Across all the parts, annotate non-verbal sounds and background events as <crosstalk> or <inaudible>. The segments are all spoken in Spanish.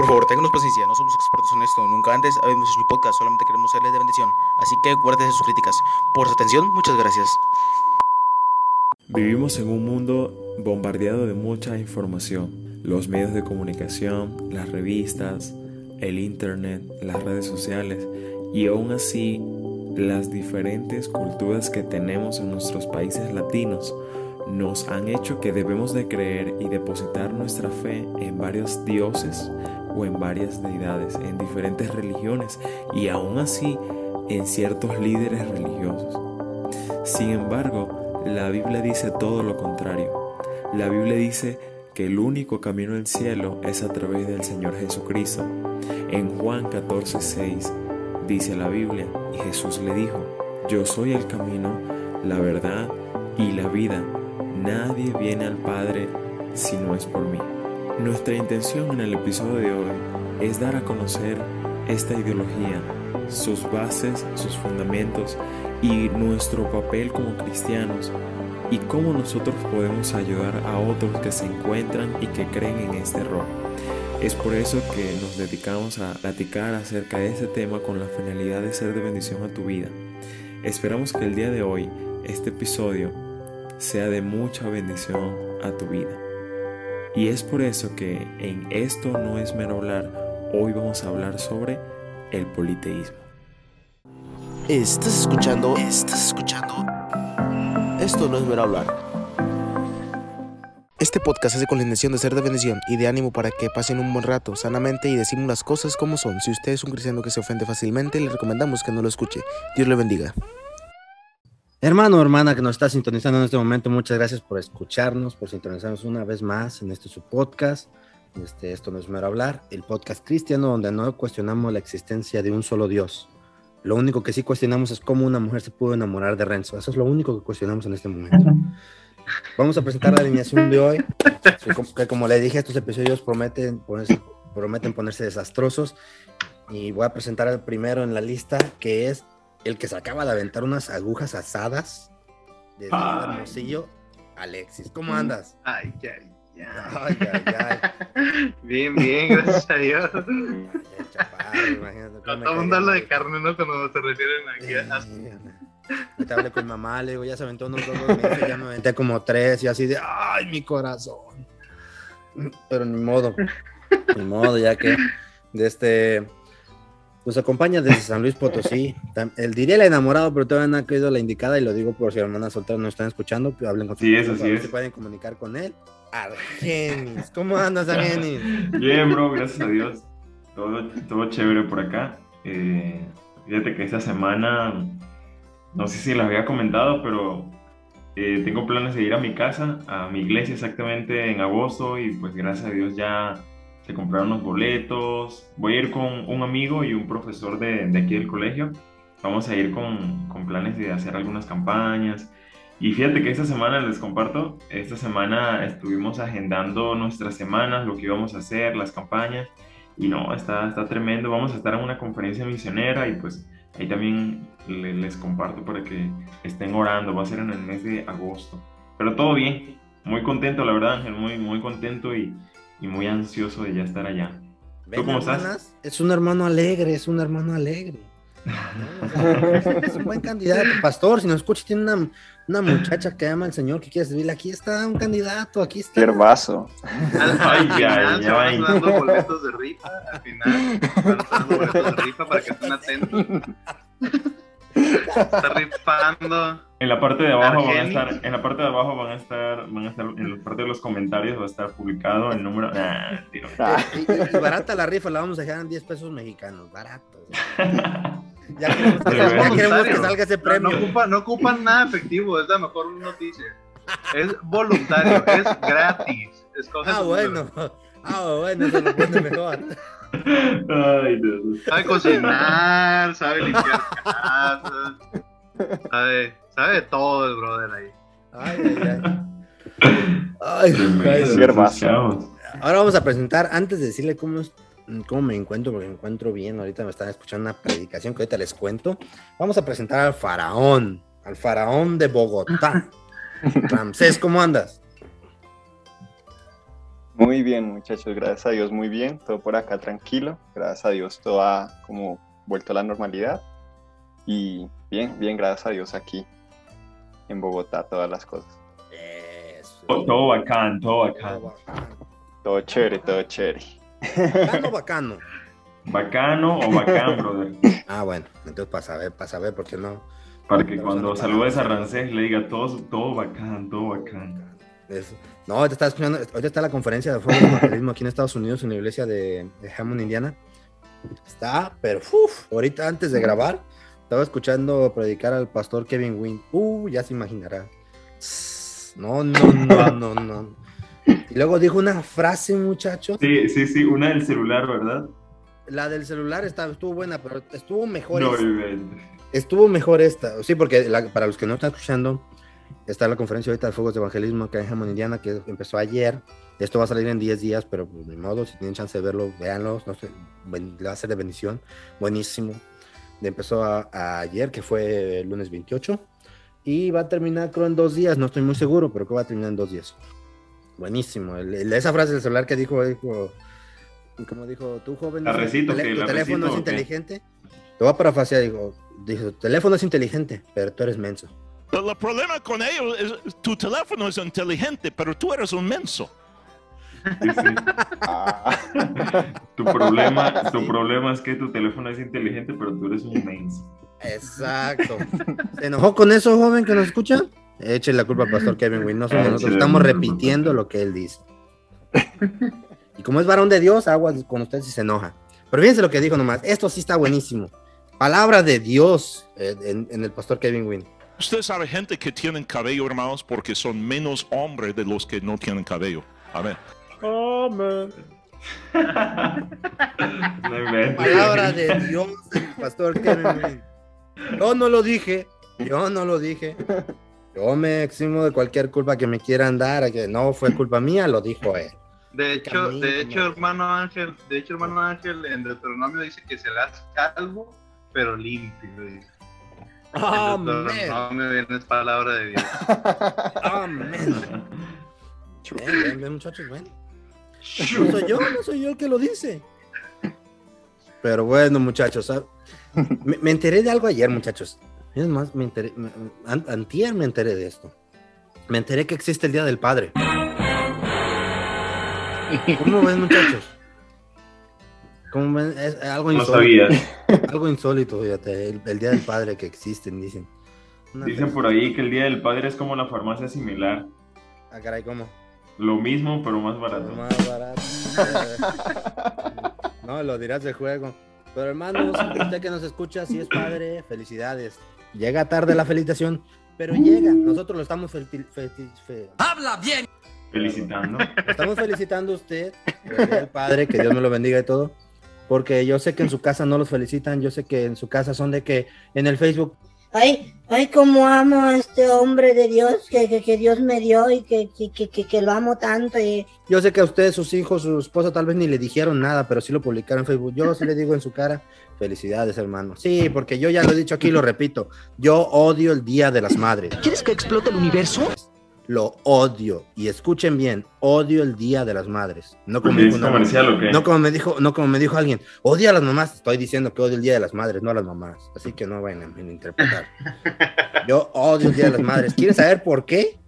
Por favor, ténganos paciencia, no somos expertos en esto, nunca antes habíamos hecho mi podcast, solamente queremos serles de bendición. Así que guárdese sus críticas. Por su atención, muchas gracias. Vivimos en un mundo bombardeado de mucha información. Los medios de comunicación, las revistas, el internet, las redes sociales y aún así las diferentes culturas que tenemos en nuestros países latinos nos han hecho que debemos de creer y depositar nuestra fe en varios dioses o en varias deidades, en diferentes religiones y aún así en ciertos líderes religiosos. Sin embargo, la Biblia dice todo lo contrario. La Biblia dice que el único camino al cielo es a través del Señor Jesucristo. En Juan 14:6 dice la Biblia, y Jesús le dijo, yo soy el camino, la verdad y la vida. Nadie viene al Padre si no es por mí. Nuestra intención en el episodio de hoy es dar a conocer esta ideología, sus bases, sus fundamentos y nuestro papel como cristianos y cómo nosotros podemos ayudar a otros que se encuentran y que creen en este error. Es por eso que nos dedicamos a platicar acerca de este tema con la finalidad de ser de bendición a tu vida. Esperamos que el día de hoy, este episodio, sea de mucha bendición a tu vida. Y es por eso que en Esto no es mero hablar, hoy vamos a hablar sobre el politeísmo. Estás escuchando, estás escuchando. Esto no es mero hablar. Este podcast hace con la intención de ser de bendición y de ánimo para que pasen un buen rato sanamente y decimos las cosas como son. Si usted es un cristiano que se ofende fácilmente, le recomendamos que no lo escuche. Dios le bendiga. Hermano hermana que nos está sintonizando en este momento, muchas gracias por escucharnos, por sintonizarnos una vez más en este su podcast. Este, esto no es mero hablar, el podcast cristiano donde no cuestionamos la existencia de un solo Dios. Lo único que sí cuestionamos es cómo una mujer se pudo enamorar de Renzo. Eso es lo único que cuestionamos en este momento. Vamos a presentar la alineación de hoy, que como le dije, estos episodios prometen ponerse, prometen ponerse desastrosos. Y voy a presentar el primero en la lista, que es el que se acaba de aventar unas agujas asadas de Hermosillo, Alexis. ¿Cómo andas? Ay, ay, ay. Ay, ay, ay. Bien, bien, gracias a Dios. <laughs> Ay, chaparro, imagínate cómo me Todo el mundo caía habla de carne, ¿no? Cuando se refieren aquí a... Sí, Ahorita hablé con mamá, le digo, ya se aventó unos dos, dos meses, ya me aventé como tres y así de, ay, mi corazón. Pero ni modo, ni modo, ya que de este, nos acompaña desde San Luis Potosí. Él diría el enamorado, pero todavía no ha caído la indicada y lo digo por si hermanas solteras no están escuchando, hablen con Sí, es, esposo, así a ver es. si pueden comunicar con él. Argenis, ¿cómo andas, Argenis? Bien, bro, gracias a Dios. Todo, todo chévere por acá. Eh, fíjate que esta semana, no sé si les había comentado, pero eh, tengo planes de ir a mi casa, a mi iglesia exactamente en agosto y pues gracias a Dios ya se compraron los boletos. Voy a ir con un amigo y un profesor de, de aquí del colegio. Vamos a ir con, con planes de hacer algunas campañas. Y fíjate que esta semana les comparto, esta semana estuvimos agendando nuestras semanas, lo que íbamos a hacer, las campañas, y no, está, está tremendo. Vamos a estar en una conferencia misionera y pues ahí también le- les comparto para que estén orando, va a ser en el mes de agosto. Pero todo bien, muy contento, la verdad, Ángel, muy, muy contento y, y muy ansioso de ya estar allá. Ven, cómo estás? Es un hermano alegre, es un hermano alegre. ¿no? O sea, es un buen candidato. Pastor, si nos escucha, tiene una, una muchacha que ama al Señor que quiere servirle. Aquí está un candidato, aquí está. Al Ay, se van ay. dando boletos de rifa, al final van dando boletos de rifa para que estén atentos. <laughs> Está rifando. En la parte de abajo van a estar, en la parte de abajo van a estar, van a estar, en la parte de los comentarios va a estar publicado el número. Nah. Ah, Y, y- y barata la rifa, la vamos a dejar en 10 pesos mexicanos, barato. Ya queremos <laughs> ya queremos que salga ese No, premio. no, ocupa- no ocupan nada efectivo, es la mejor noticia. Es voluntario, es gratis. Escoge Ah, bueno. número. Ah, bueno, eso lo pone mejor. Ay, Dios. Sabe cocinar, sabe limpiar casas, sabe, sabe de todo el brother ahí. Ay, ay, ay. Ay, chavos. Ahora vamos a presentar, antes de decirle cómo, es- cómo me encuentro, porque me encuentro bien, ahorita me están escuchando una predicación que ahorita les cuento. Vamos a presentar al faraón, al faraón de Bogotá. <laughs> Ramsés, ¿cómo andas? Muy bien, muchachos, gracias a Dios, muy bien. Todo por acá tranquilo. Gracias a Dios, todo ha como vuelto a la normalidad. Y bien, bien, gracias a Dios aquí en Bogotá, todas las cosas. Eso. Todo, todo bacán, todo bacán. Todo chévere, todo chévere. Bacano, <laughs> bacano. Bacano o <laughs> bacán, brother. Ah, bueno, entonces para saber, para saber, porque no. Para que cuando saludes a Rancés le diga todo, todo bacán, todo bacán. No, ahorita está escuchando, ahorita está la conferencia de fuego aquí en Estados Unidos, en la iglesia de, de Hammond, Indiana. Está, pero uf, ahorita antes de grabar, estaba escuchando predicar al pastor Kevin Wynn. Uh, ya se imaginará. No, no, no, no, no. Y luego dijo una frase, muchachos. Sí, sí, sí, una del celular, ¿verdad? La del celular estaba, estuvo buena, pero estuvo mejor. No, esta. Estuvo mejor esta. Sí, porque la- para los que no están escuchando, está la conferencia ahorita de Fuegos de Evangelismo que hay en Hammond, Indiana, que empezó ayer. Esto va a salir en 10 días, pero pues, ni modo, si tienen chance de verlo, véanlo. No sé, le va a ser de bendición. Buenísimo. Empezó a- a ayer, que fue el lunes 28. Y va a terminar, creo, en dos días. No estoy muy seguro, pero que va a terminar en dos días. Buenísimo. El- el- esa frase del celular que dijo, dijo como dijo, tú joven, La recito, tele- ¿qué? tu ¿La teléfono es recito qué? inteligente. Te voy a parafasear, dijo, dijo, tu teléfono es inteligente, pero tú eres menso. Pero el problema con ellos es tu teléfono es inteligente, pero tú eres un menso. Sí, sí. Ah, <laughs> Tu problema, tu Sí. problema es que tu teléfono es inteligente, pero tú eres un menso. Exacto. ¿Se enojó con eso, joven, que nos escucha? Eche la culpa al pastor Kevin somos nosotros, estamos repitiendo lo que él dice. Y como es varón de Dios, agua con usted si se enoja. Pero fíjense lo que dijo nomás. Esto sí está buenísimo. Palabra de Dios eh, en, en el pastor Kevin Wynn. Usted sabe gente que tienen cabello, hermanos, porque son menos hombres de los que no tienen cabello. A ver. No. Palabra de Dios el pastor Kevin Wynn. Yo no lo dije. Yo no lo dije. Yo me eximo de cualquier culpa que me quieran dar, que no fue culpa mía, lo dijo él. De hecho, Camino, de hecho, hermano Ángel, de hecho, hermano Ángel, en Deuteronomio dice que serás calvo, pero limpio. dice. Amén. Deuteronomio viene es palabra de Dios. <laughs> Amén. Ven, ven, ven, muchachos, ven. No soy yo, no soy yo el que lo dice. Pero bueno, muchachos, ¿sab- me, me enteré de algo ayer, muchachos. Es más, me enteré, me- an- antier me enteré de esto. Me enteré que existe el Día del Padre. ¿Cómo ven, muchachos? ¿Cómo ven? Es algo No insólito. sabías. <laughs> Algo insólito, fíjate. El, el Día del Padre que existen, dicen. Una Dicen por ahí que el Día del Padre es como la farmacia similar. Ah, caray, ¿cómo? Lo mismo, pero más barato. Más barato. <laughs> No, lo dirás de juego. Pero hermanos, usted que nos escucha, si es padre, felicidades. Llega tarde la felicitación, pero llega. Nosotros lo estamos fel- fel- fe- Felicitando. lo estamos felicitando a usted, el Día del padre, que Dios me lo bendiga y todo. Porque yo sé que en su casa no los felicitan, yo sé que en su casa son de que en el Facebook, Ay, ay, cómo amo a este hombre de Dios que, que, que Dios me dio y que, que, que, que- que lo amo tanto. Y, yo sé que a usted, sus hijos, su esposa tal vez ni le dijeron nada, pero sí lo publicaron en Facebook. Yo sí le digo en su cara, felicidades hermano. Sí, porque yo ya lo he dicho aquí y lo repito, yo odio el Día de las Madres. ¿Quieres que explote el universo? Lo odio. Y escuchen bien, odio el Día de las Madres. No como, comercial o qué? no como me dijo, no como me dijo alguien, odia a las mamás. Estoy diciendo que odio el Día de las Madres, no a las mamás. Así que no vayan a interpretar. <laughs> Yo odio el Día de las Madres. ¿Quieren saber por qué?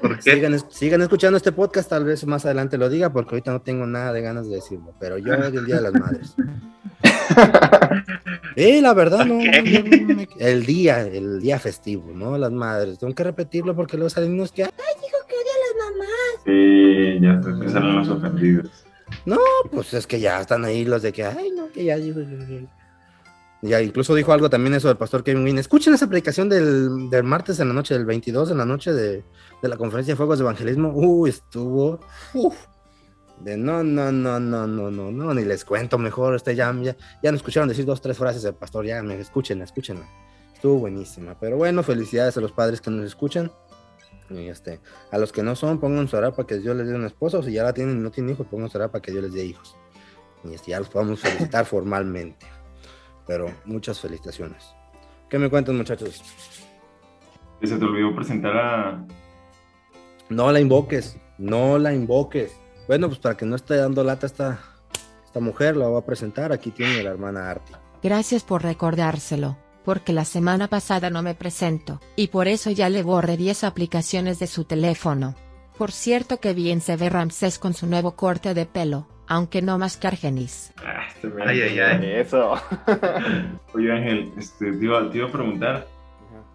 ¿Por qué? Sigan, es- sigan escuchando este podcast, tal vez más adelante lo diga, porque ahorita no tengo nada de ganas de decirlo, pero yo odio el Día de las Madres. <laughs> Eh, la verdad, no, no, no, no me- <laughs> El día, el día festivo, ¿no? Las madres. Tengo que repetirlo porque luego salen unos que, dijo que odia a las mamás. Sí, ya se empezaron los ofendidos. no, pues es que ya están ahí los de que, ay, no, que ya. Ya incluso dijo algo también eso del pastor Kevin Wynn. Escuchen esa predicación del, del martes en la noche, del 22 en la noche de, de la conferencia de Fuegos de Evangelismo. Uy, estuvo. uf, de no, no, no, no, no, no, no, ni les cuento mejor. Este ya, ya, ya nos escucharon decir dos, tres frases del pastor. Ya, me escuchen, escúchenla. Estuvo buenísima. Pero bueno, felicidades a los padres que nos escuchan. Y este, a los que no son, pónganse a orar para que Dios les dé una esposa. O si ya la tienen y no tienen hijos, pónganse a orar para que Dios les dé hijos. Y este, ya los podemos felicitar <laughs> formalmente. Pero muchas felicitaciones. ¿Qué me cuentan, muchachos? Se te olvidó presentar a. No la invoques, no la invoques. Bueno, pues para que no esté dando lata esta, esta mujer, la voy a presentar. Aquí tiene la hermana Arti. Gracias por recordárselo, porque la semana pasada no me presento, y por eso ya le borré 10 aplicaciones de su teléfono. Por cierto que bien se ve Ramsés con su nuevo corte de pelo, aunque no más que Argenis. Ah, este Ay, ay, ay. Eso. <laughs> Oye Ángel, este, te, iba, te iba a preguntar,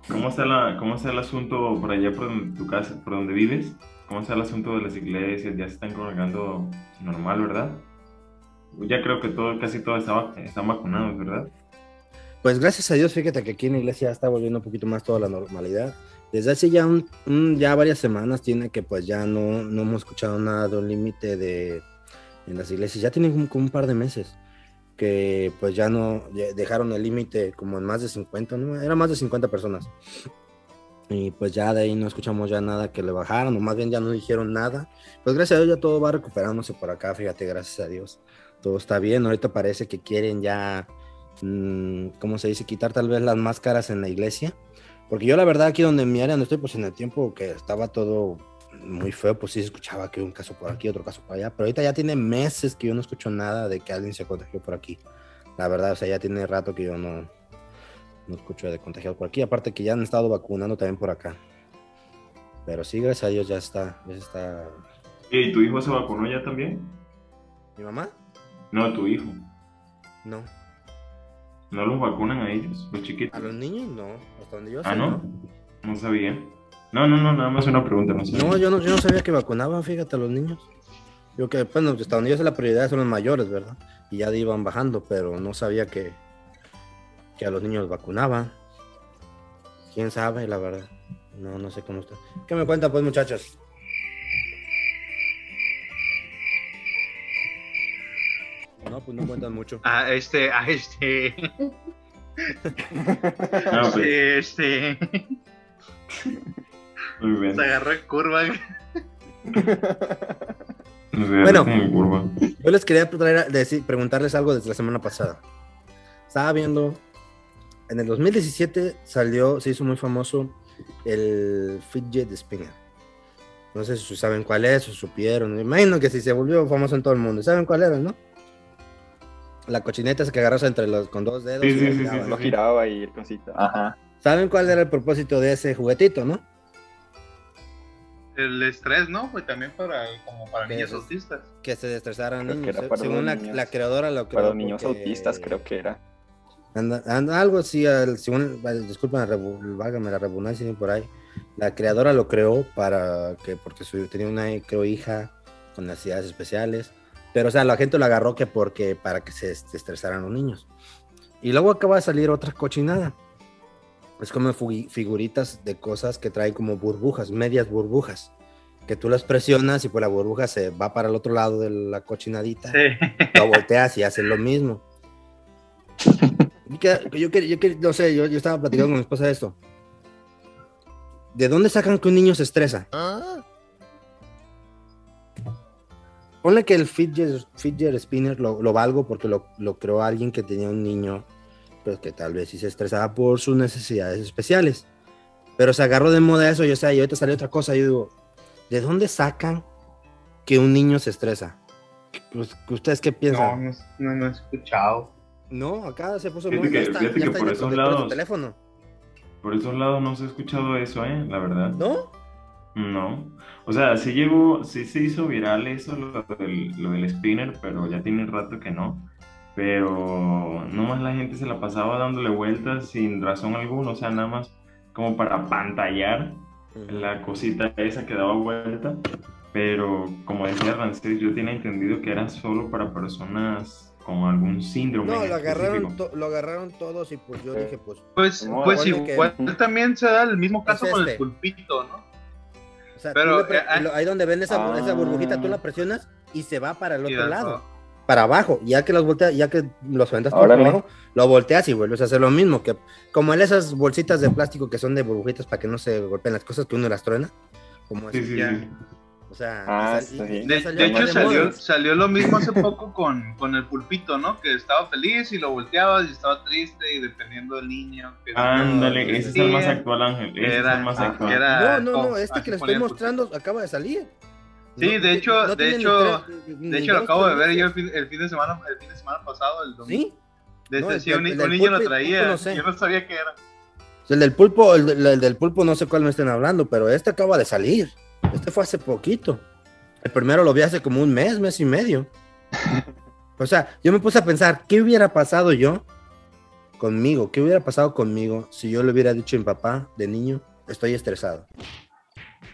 ¿cómo está, la, ¿cómo está el asunto por allá por donde- tu casa, por donde vives? ¿Cómo está el asunto de las iglesias? ¿Ya se están congregando normal, verdad? Ya creo que todo, casi todos están, están vacunados, ¿verdad? Pues gracias a Dios, fíjate que aquí en la iglesia está volviendo un poquito más toda la normalidad. Desde hace ya, un, ya varias semanas tiene que pues ya no, no hemos escuchado nada de un límite de en las iglesias. Ya tienen como, como un par de meses que pues ya no ya dejaron el límite como en más de 50, ¿no? Era más de 50 personas. Y pues ya de ahí no escuchamos ya nada que le bajaron, o más bien ya no dijeron nada. Pues gracias a Dios ya todo va recuperándose por acá, fíjate, gracias a Dios. Todo está bien, ahorita parece que quieren ya mm, ¿cómo se dice? Quitar tal vez las máscaras en la iglesia. Porque yo la verdad aquí donde en mi área no estoy, pues en el tiempo que estaba todo muy feo, pues sí se escuchaba que un caso por aquí, otro caso por allá. Pero ahorita ya tiene meses que yo no escucho nada de que alguien se contagió por aquí. La verdad, o sea, ya tiene rato que yo no, no escucho de contagiado por aquí. Aparte que ya han estado vacunando también por acá. Pero sí, gracias a Dios ya está, ya está. ¿Y tu hijo se vacunó ya también? ¿Mi mamá? No, tu hijo. No. ¿No los vacunan a ellos, los A chiquitos? los niños no, hasta donde yo sé. Ah, ¿no? No sabía. No, no, no, nada más una pregunta, no sabía. No, yo no, yo no sabía que vacunaban, fíjate, a los niños. Yo que, bueno, hasta donde yo sé la prioridad son los mayores, ¿verdad? Y ya iban bajando, pero no sabía que, que a los niños vacunaban. ¿Quién sabe, la verdad? No, no sé cómo está. ¿Qué me cuentan, pues, muchachos? No, pues no cuentan mucho. Ah, este, <laughs> ah, este. Ah, pues, Este. muy bien. Se agarró en curva. Bueno. Yo les quería traer, decir, preguntarles algo desde la semana pasada. Estaba viendo, en el 2017 salió, se hizo muy famoso el Fidget Spinner. No sé si saben cuál es, o supieron. Me imagino que sí se volvió famoso en todo el mundo. ¿Saben cuál era, no? La cochineta esa que agarras entre los, con dos dedos. Sí, y sí, Lo giraba y el cosito. Ajá. ¿Saben cuál era el propósito de ese juguetito, no? El estrés, ¿no? Pues también para, como para ¿Qué niños es? autistas. Que se estresaran niños. para Según la, niños. la creadora lo creó. Para los niños porque- autistas creo que era. Anda- anda- algo así, al- según, disculpen, válgame la redundancia por ahí. La creadora lo creó para que, porque su, tenía una, creo, hija con necesidades especiales. Pero, o sea, la gente lo agarró que porque, para que se est- estresaran los niños. Y luego acaba de salir otra cochinada. Es como figuritas de cosas que traen como burbujas, medias burbujas. Que tú las presionas y pues la burbuja se va para el otro lado de la cochinadita Sí. lo volteas y haces lo mismo. <laughs> Yo, que- yo, que- yo no sé, yo, yo estaba platicando con mi esposa de esto. ¿De dónde sacan que un niño se estresa? Ponle que el fidget, fidget spinner lo, lo valgo porque lo, lo creó alguien que tenía un niño, pues que tal vez sí se estresaba por sus necesidades especiales. Pero se agarró de moda eso, y o sea, y ahorita salió otra cosa, yo digo, ¿de dónde sacan que un niño se estresa? Pues, ¿Ustedes qué piensan? no, no, no he escuchado. No, acá se puso muy- que- ya está, fíjate ya que está por esos lados- teléfono. Por esos lados no se ha escuchado eso, ¿eh? La verdad. ¿No? No. O sea, sí llegó, sí se hizo viral eso, lo del, lo del spinner, pero ya tiene rato que no. Pero nomás la gente se la pasaba dándole vueltas sin razón alguna, o sea, nada más como para pantallar la cosita esa que daba vuelta. Pero como decía Rancés, yo tenía entendido que era solo para personas con algún síndrome. No, lo agarraron, lo agarraron todos y pues yo dije, pues, Pues, No, pues que- igual también se da el mismo caso Es con este. el pulpito, ¿no? o sea, Pero, eh, ah- lo- ahí donde ven esa, Ah. esa burbujita, tú la presionas y se va para el otro lado, todo. para abajo. Y Ya que los volteas, ya que los aventas por Órale. abajo, lo volteas y vuelves a hacer lo mismo, que como en esas bolsitas de plástico que son de burbujitas para que no se golpeen las cosas que uno las truena, como Sí, así. sí, Ya. sí. O sea, Ah, y sal- y- sí. y De, hecho salió, salió lo mismo hace poco con, con el pulpito, ¿no? Que estaba feliz y lo volteabas y estaba triste y dependiendo del niño. que- Ándale, que ese es el más actual, Ángel. Ese es el más ah, actual. era- No, no, no, este que le estoy mostrando acaba de salir. Sí, No- de hecho, no de hecho, tres- de hecho lo acabo de ver yo el fin, el fin de semana, el fin de semana pasado, el domingo. ¿Sí? De No, este, el sí, del- un, el niño lo traía. pulpo no sé. Yo no sabía qué era. El del pulpo, el, del- el del pulpo no sé cuál me estén hablando, pero este acaba de salir. Este fue hace poquito. El primero lo vi hace como un mes, mes y medio. O sea, yo me puse a pensar, ¿qué hubiera pasado yo conmigo? ¿Qué hubiera pasado conmigo si yo le hubiera dicho a mi papá de niño, estoy estresado?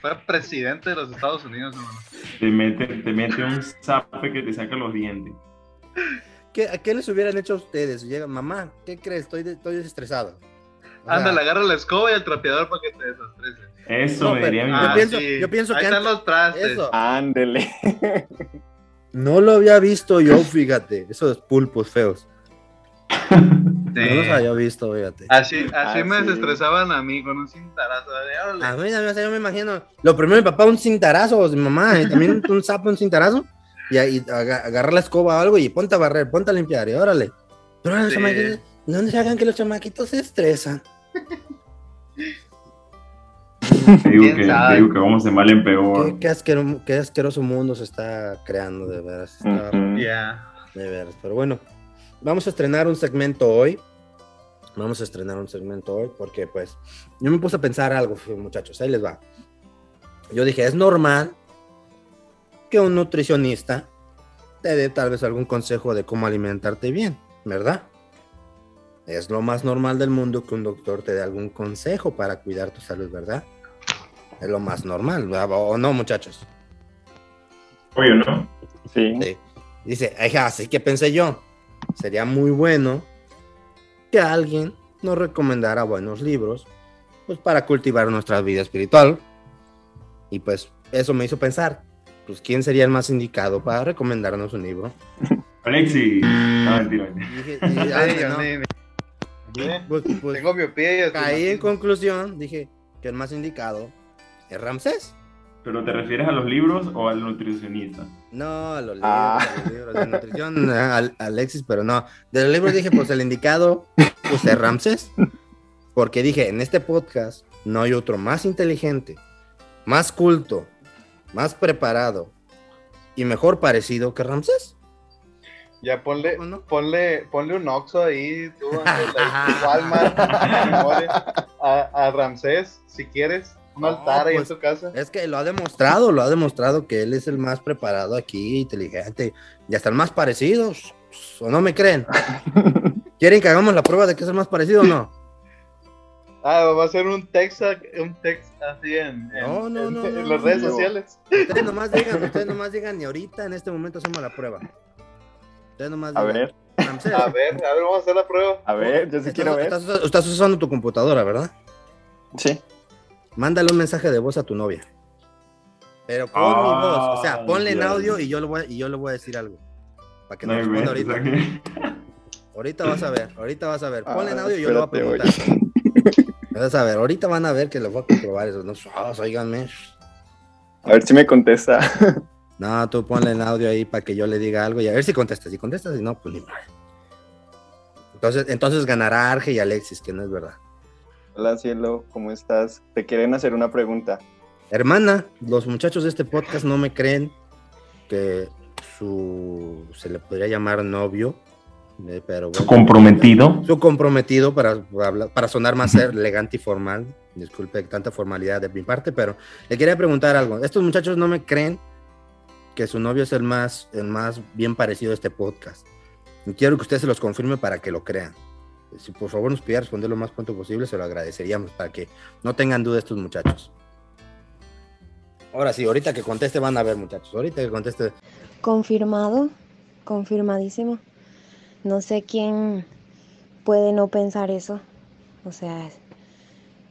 Fue presidente de los Estados Unidos, hermano. Te mete, te mete un zape que te saca los dientes. ¿Qué, ¿A qué les hubieran hecho a ustedes? Llega, mamá, ¿qué crees? Estoy, de- estoy estresado. Ándale, agarra la escoba y el trapeador para que te desastrese. Eso No, diría mi yo Ah, pienso- sí. yo pienso Ahí que están antes- los trastes. Ándele. No lo había visto yo, fíjate. Esos pulpos feos. Sí. No los había visto, fíjate. Así, así Ah, me sí. desestresaban a mí con un cintarazo. de. A mí, o sea, yo me imagino. Lo primero, mi papá, un cintarazo, mi mamá, y también un sapo, un cintarazo. Y ahí aga- agarrar la escoba o algo y ponte a barrer, ponte a limpiar, y órale. Pero los Sí. chamaquitos, no se hagan que los chamaquitos se estresan. Te digo, ¿Quién que, digo que vamos de mal en peor. Qué, qué asquero- qué asqueroso mundo se está creando, de veras. está-. De veras. Pero bueno, vamos a estrenar un segmento hoy. Vamos a estrenar un segmento hoy porque, pues, yo me puse a pensar algo, muchachos. Ahí les va. Yo dije, es normal que un nutricionista te dé tal vez algún consejo de cómo alimentarte bien, ¿verdad? Es lo más normal del mundo que un doctor te dé algún consejo para cuidar tu salud, ¿verdad? Es lo más normal, ¿verdad? ¿o no, muchachos? Obvio, ¿no? Sí. Sí. Dice, así que pensé yo, sería muy bueno que alguien nos recomendara buenos libros, pues para cultivar nuestra vida espiritual. Y pues eso me hizo pensar, pues quién sería el más indicado para recomendarnos un libro. Alexi. No, mentira, dije, <laughs> ni- pues- pues Tengo miopía y caí en conclusión, dije que el más indicado es Ramsés. ¿Pero te refieres a los libros o al nutricionista? No, a los libros, Ah. a los libros de nutrición, <laughs> a- a Alexis, pero no. De los libros dije, pues el indicado, pues es Ramsés. Porque dije, en este podcast no hay otro más inteligente, más culto, más preparado y mejor parecido que Ramsés. Ya ponle, ponle, ponle un Oxxo ahí, tú, <laughs> Walmart, a, a Ramsés, si quieres, un No, altar ahí pues, en casa. Es que lo ha demostrado, lo ha demostrado que él es el más preparado aquí, inteligente y hasta el más parecido. ¿O no me creen? <laughs> ¿Quieren que hagamos la prueba de que es el más parecido o no? Ah, va a ser un text, un text así en, en, No, no, en- no, en las redes sociales. Ustedes nomás digan, ustedes nomás digan y ahorita en este momento hacemos la prueba. Nomás A ver, Ramsés, A ver, a ver, vamos a hacer la prueba. a ver, yo sí estás, quiero ver. estás- estás usando tu computadora, ¿verdad? Sí. Mándale un mensaje de voz a tu novia. Pero con mi voz, o sea, Ah, ponle en audio y yo le voy, a- y yo le voy a decir algo. Para que No responda ahorita. Ahorita vas a ver, ahorita vas a ver. Ponle en Ah, audio y yo le voy a preguntar. Vas a ver, ahorita van a ver que le voy a comprobar eso. No, Ah, óiganme. A ver si me contesta. No, tú ponle en audio ahí para que yo le diga algo y a ver si contesta. Si contesta, si no, pues ni mal. Entonces, entonces ganará Arge y Alexis, que no es verdad. Hola, cielo, ¿cómo estás? Te quieren hacer una pregunta. Hermana, los muchachos de este podcast no me creen que su se le podría llamar novio, eh, pero bueno, Comprometido. su comprometido para para sonar más elegante y formal. Disculpe tanta formalidad de mi parte, pero le quería preguntar algo. Estos muchachos no me creen que su novio es el más el más bien parecido a este podcast. Y quiero que usted se los confirme para que lo crean. Si por favor nos pudiera responder lo más pronto posible, se lo agradeceríamos para que no tengan duda estos muchachos. Ahora sí, ahorita que conteste van a ver, muchachos. Ahorita que conteste. Confirmado, confirmadísimo. No sé quién puede no pensar eso. O sea,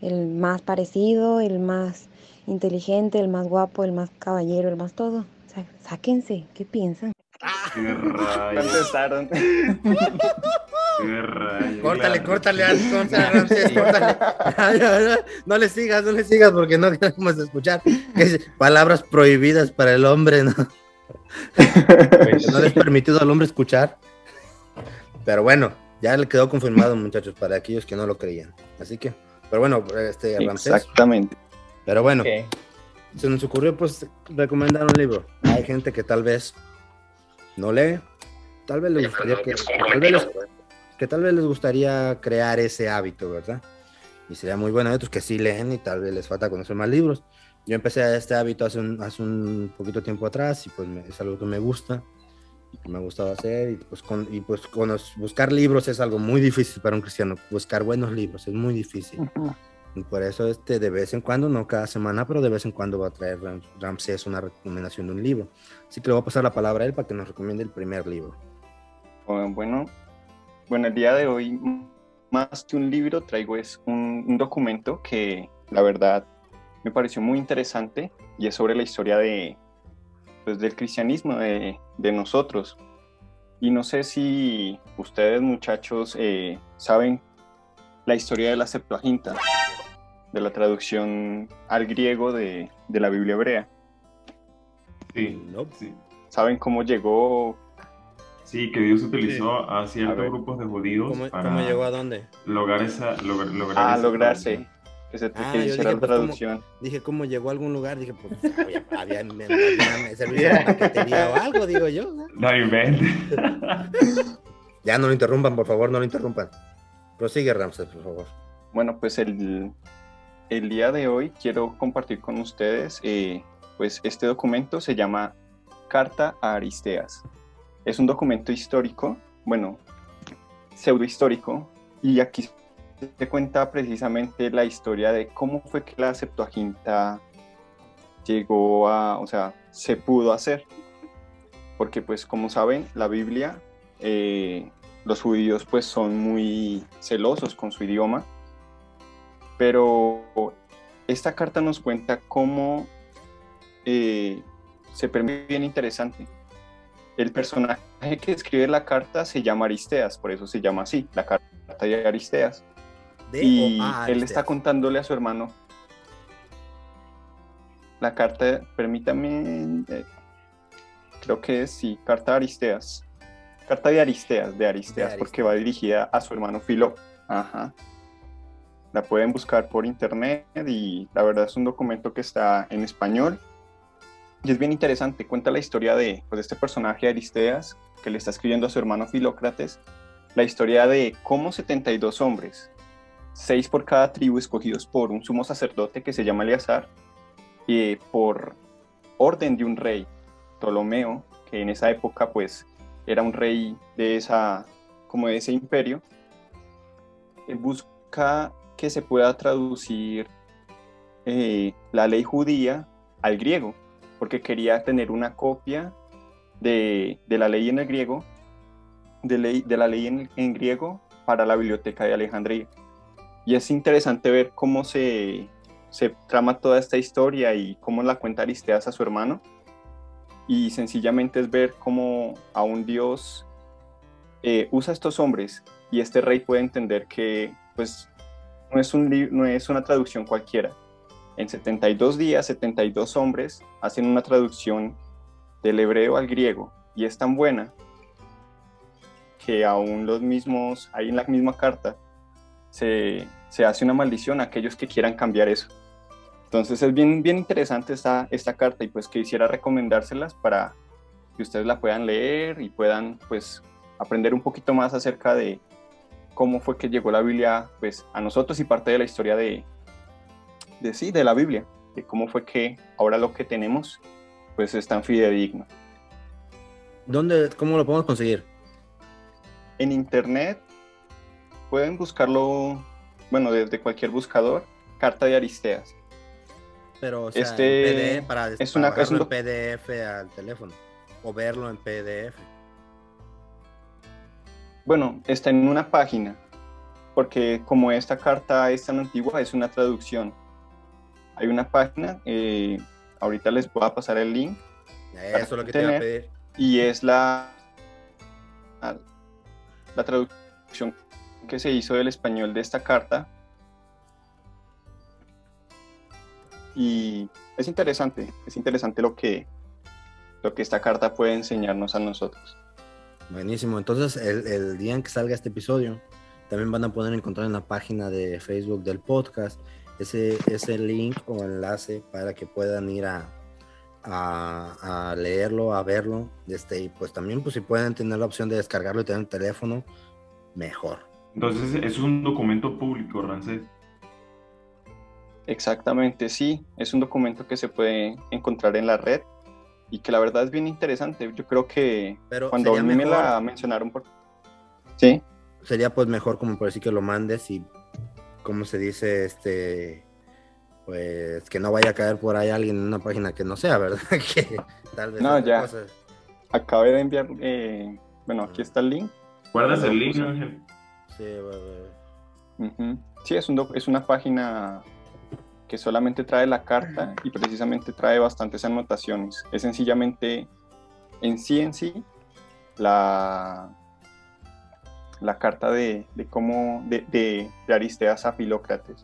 el más parecido, el más inteligente, el más guapo, el más caballero, el más todo. Sáquense, ¿qué piensan? Qué rayos. Contestaron. Qué rayos. Córtale, Claro. córtale, al- córtale, Ramsés, córtale. Ay, ay, ay, No le sigas, no le sigas porque no queremos escuchar es palabras prohibidas para el hombre, ¿no? Que no le es permitido al hombre escuchar. Pero bueno, ya le quedó confirmado, muchachos, para aquellos que no lo creían. Así que, pero bueno, este Ramsés. Exactamente. Pero bueno. Se nos ocurrió pues recomendar un libro. Hay gente que tal vez no lee, tal vez les gustaría que, tal vez les, que tal vez les gustaría crear ese hábito, ¿verdad? Y sería muy bueno. Hay otros que sí leen y tal vez les falta conocer más libros. Yo empecé este hábito hace un, hace un poquito tiempo atrás y pues me- es algo que me gusta que me ha gustado hacer. Y pues, con, y pues con los- buscar libros es algo muy difícil para un cristiano. Buscar buenos libros es muy difícil. Y por eso este, de vez en cuando, no cada semana, pero de vez en cuando va a traer Ram- Ramsés una recomendación de un libro. Así que le voy a pasar la palabra a él para que nos recomiende el primer libro. Bueno, bueno, el día de hoy, más que un libro, traigo es un, un documento que la verdad me pareció muy interesante y es sobre la historia de, pues, del cristianismo, de, de nosotros. Y no sé si ustedes, muchachos, eh, saben la historia de la Septuaginta, de la traducción al griego de, de la Biblia hebrea. Sí, sí. ¿Saben cómo llegó? Sí, que Dios utilizó a A ciertos grupos de judíos ¿Cómo, para cómo llegó a dónde? lograr esa, lograr, lograr Ah, esa lograrse. traducción. Que se Ah, que hiciera dije, la pues, ¿cómo- traducción. Dije, ¿cómo llegó a algún lugar? Dije, pues, había, había, había servicio de paquetería o algo, digo yo. ¿no? No inventes. Ya no lo interrumpan, por favor, no lo interrumpan. Prosigue, Ramses, por favor. Bueno, pues el, el día de hoy quiero compartir con ustedes, eh, pues este documento se llama Carta a Aristeas. Es un documento histórico, bueno, pseudohistórico, y aquí se cuenta precisamente la historia de cómo fue que la Septuaginta llegó a, o sea, se pudo hacer. Porque pues como saben, la Biblia, eh, los judíos pues son muy celosos con su idioma, pero esta carta nos cuenta cómo eh, se permite bien interesante. El personaje que escribe la carta se llama Aristeas, por eso se llama así, la carta de Aristeas. De y él Aristeas. está contándole a su hermano la carta, permítame, eh, creo que es, sí, carta de Aristeas. Carta de Aristeas, de Aristeas, porque va dirigida a su hermano Filo. Ajá. La pueden buscar por internet y la verdad es un documento que está en español. Y es bien interesante, cuenta la historia de, pues, este personaje Aristeas que le está escribiendo a su hermano Filócrates, la historia de cómo 72 hombres, seis por cada tribu escogidos por un sumo sacerdote que se llama Eleazar, y por orden de un rey, Ptolomeo, que en esa época pues era un rey de esa, como de ese imperio, eh, busca que se pueda traducir eh, la ley judía al griego, porque quería tener una copia de, de la ley en el griego, de, ley, de la ley en, en griego para la biblioteca de Alejandría. Y es interesante ver cómo se, se trama toda esta historia y cómo la cuenta Aristeas a su hermano. Y sencillamente es ver cómo a un Dios eh, usa estos hombres y este rey puede entender que pues no es, un no es una traducción cualquiera. En 72 días, 72 hombres hacen una traducción del hebreo al griego y es tan buena que aún los mismos, ahí en la misma carta, se, se hace una maldición a aquellos que quieran cambiar eso. Entonces es bien, bien interesante esta, esta carta y pues quisiera recomendárselas para que ustedes la puedan leer y puedan pues aprender un poquito más acerca de cómo fue que llegó la Biblia pues a nosotros y parte de la historia de, de sí, de la Biblia, de cómo fue que ahora lo que tenemos pues es tan fidedigno. ¿Dónde, cómo lo podemos conseguir? En internet pueden buscarlo, bueno, desde cualquier buscador, Carta de Aristeas. Pero, o sea, Este en PDF, para, es para una- es un PDF al teléfono o verlo en PDF. Bueno, está en una página, porque como esta carta es tan antigua, es una traducción. Hay una página, eh, ahorita les voy a pasar el link. Eso es lo que te iba a tener, pedir. Y es la, la traducción que se hizo del español de esta carta. Y es interesante, es interesante lo que, lo que esta carta puede enseñarnos a nosotros. Buenísimo. Entonces, el, el día en que salga este episodio, también van a poder encontrar en la página de Facebook del podcast ese, ese link o enlace para que puedan ir a, a, a leerlo, a verlo. Este, y pues también, pues si pueden tener la opción de descargarlo y tener un teléfono, mejor. Entonces es un documento público, Rancés. Exactamente, sí, es un documento que se puede encontrar en la red y que la verdad es bien interesante. Yo creo que Pero cuando a mí me la mencionaron por... Sí, Sería pues mejor como por decir que lo mandes y, como se dice, este, pues que no vaya a caer por ahí alguien en una página que no sea, ¿verdad? <laughs> que tal vez No, ya. cosa. acabé de enviar, eh, bueno, aquí está el link. ¿Guardas el link. Ángel? Sí, va, va. Ujú. Sí, es, un es una página que solamente trae la carta y precisamente trae bastantes anotaciones. Es sencillamente, en sí en sí, la, la carta de, de cómo, de, de, de Aristeas a Filócrates.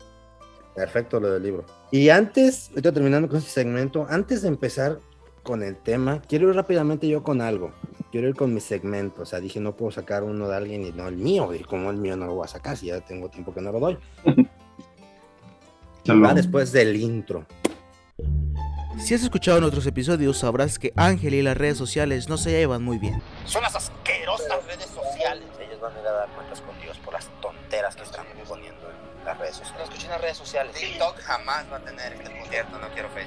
Perfecto lo del libro. Y antes, estoy terminando con este segmento, antes de empezar con el tema, quiero ir rápidamente yo con algo. Quiero ir con mi segmento. O sea, dije, no puedo sacar uno de alguien y no el mío. Y como el mío no lo voy a sacar, si ya tengo tiempo que no lo doy. <laughs> Va después del intro. Si has escuchado en otros episodios, sabrás que Ángel y las redes sociales no se llevan muy bien. Son las asquerosas redes sociales. Ellos van a ir a dar cuentas con Dios por las tonteras que están poniendo en las redes sociales. No escuchen las redes sociales. TikTok jamás va a tener este concierto, no quiero fe.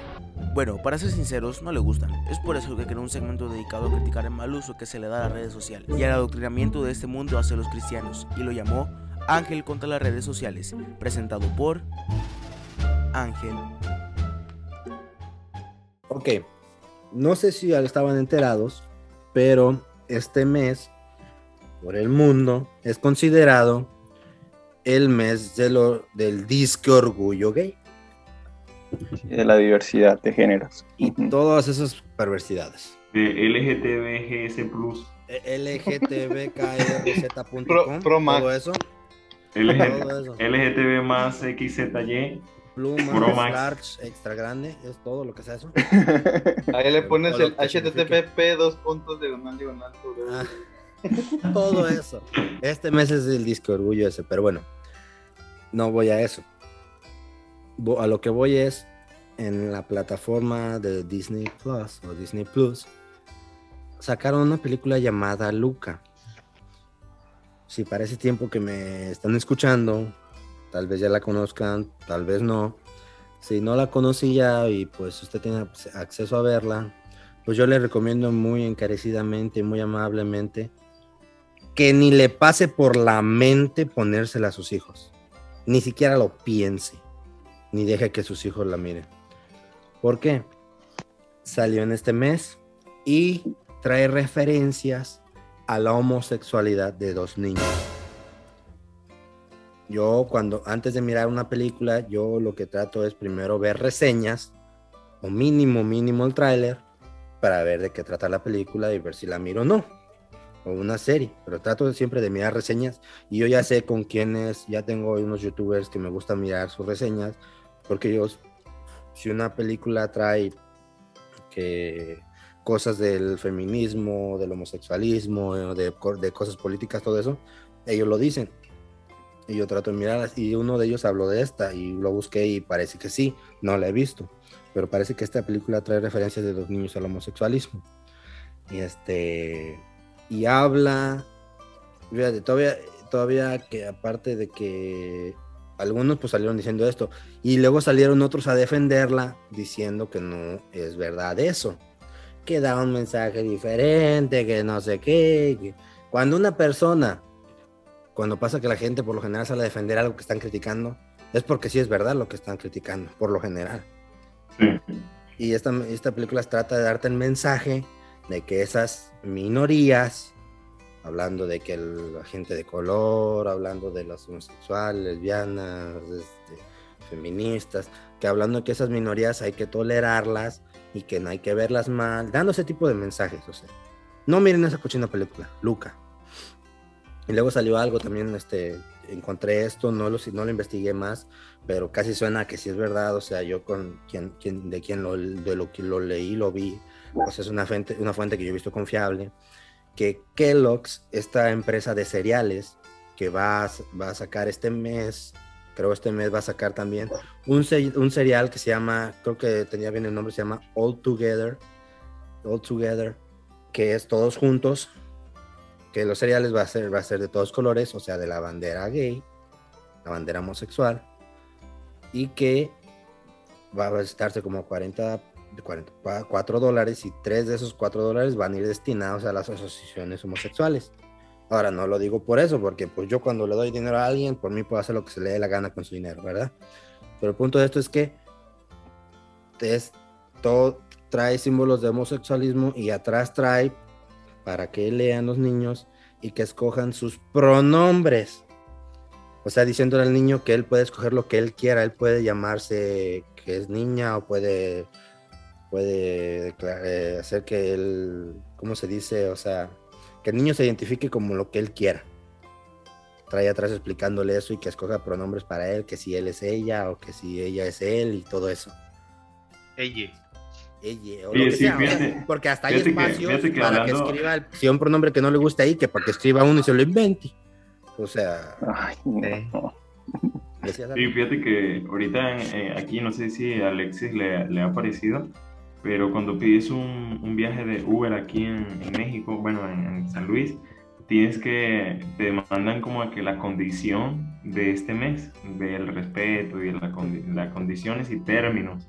Bueno, para ser sinceros, no le gustan. Es por eso que creó un segmento dedicado a criticar el mal uso que se le da a las redes sociales y al adoctrinamiento de este mundo hacia los cristianos, y lo llamó Ángel contra las redes sociales, presentado por Ángel. Ok, no sé si ya estaban enterados, pero este mes, por el mundo, es considerado el mes de lo, del disque orgullo gay De la diversidad de géneros. y todas esas perversidades. De LGTBGS+. lgtbkrz.com, Pro- Pro Max. todo eso, LG todo eso. LGTB más XZY. Plumas, Pro Max. large, extra grande, es todo lo que sea eso. <laughs> Ahí le pones el. HTTP dos puntos diagonal diagonal. Ah, <laughs> todo eso. Este mes es el disco orgullo ese, pero bueno, no voy a eso. A lo que voy es en la plataforma de Disney Plus o Disney Plus sacaron una película llamada Luca. Si para ese tiempo que me están escuchando, tal vez ya la conozcan, tal vez no. Si no la conocí ya y pues usted tiene pues, acceso a verla, pues yo le recomiendo muy encarecidamente, muy amablemente, que ni le pase por la mente ponérsela a sus hijos. Ni siquiera lo piense, ni deje que sus hijos la miren. ¿Por qué? Salió en este mes y trae referencias a la homosexualidad de dos niños. Yo cuando antes de mirar una película, yo lo que trato es primero ver reseñas o mínimo mínimo el tráiler para ver de qué trata la película y ver si la miro o no. O una serie, pero trato siempre de mirar reseñas y yo ya sé con quiénes, ya tengo unos youtubers que me gusta mirar sus reseñas, porque ellos, si una película trae que cosas del feminismo, del homosexualismo, de cosas políticas, todo eso, ellos lo dicen. Y yo trato de mirarlas y uno de ellos habló de esta y lo busqué y parece que sí, no la he visto, pero parece que esta película trae referencias de los niños al homosexualismo. Y este y habla fíjate, todavía todavía que aparte de que algunos pues salieron diciendo esto y luego salieron otros a defenderla diciendo que no es verdad eso, que da un mensaje diferente, que no sé qué, que cuando una persona cuando pasa que la gente por lo general sale a defender algo que están criticando, es porque sí es verdad lo que están criticando, por lo general. Sí. Y esta, esta película trata de darte el mensaje de que esas minorías, hablando de que el- la gente de color, hablando de las homosexuales, lesbianas, este, feministas, que hablando de que esas minorías hay que tolerarlas y que no hay que verlas mal, dando ese tipo de mensajes, o sea. No miren esa cochina película, Luca. Y luego salió algo también, este, encontré esto, no lo, no lo investigué más, pero casi suena que sí es verdad, o sea, yo con quien, quien de quien lo, de lo que lo leí, lo vi, pues es una fuente, una fuente que yo he visto confiable, que Kellogg's, esta empresa de cereales, que va a, va a sacar este mes, creo este mes va a sacar también un, un serial que se llama, creo que tenía bien el nombre, se llama All Together, All Together, que es todos juntos, que los seriales va a ser, va a ser de todos colores, o sea, de la bandera gay, la bandera homosexual, y que va a estarse como 40, 40 4 dólares y 3 de esos 4 dólares van a ir destinados a las asociaciones homosexuales. Ahora, no lo digo por eso, porque pues yo cuando le doy dinero a alguien, por mí puedo hacer lo que se le dé la gana con su dinero, ¿verdad? Pero el punto de esto es que es, todo trae símbolos de homosexualismo y atrás trae para que lean los niños y que escojan sus pronombres. O sea, diciéndole al niño que él puede escoger lo que él quiera, él puede llamarse que es niña o puede, puede eh, hacer que él, ¿cómo se dice? O sea, que el niño se identifique como lo que él quiera. Trae atrás explicándole eso y que escoja pronombres para él, que si él es ella o que si ella es él y todo eso. Ella. Ella, o Oye, lo que sí, sea, o sea, fíjate- porque hasta hay fíjate que- espacios fíjate que para hablando- que escriba el, si hay un pronombre que no le gusta ahí, que para que escriba uno y se lo invente. O sea, decías algo? Sí, fíjate que ahorita eh, aquí no sé si a Alexis le, le ha parecido, pero cuando pides un, un viaje de Uber aquí en, en México, bueno, en, en San Luis, tienes que, te mandan como a que la condición de este mes, del respeto y la condi- las condiciones y términos.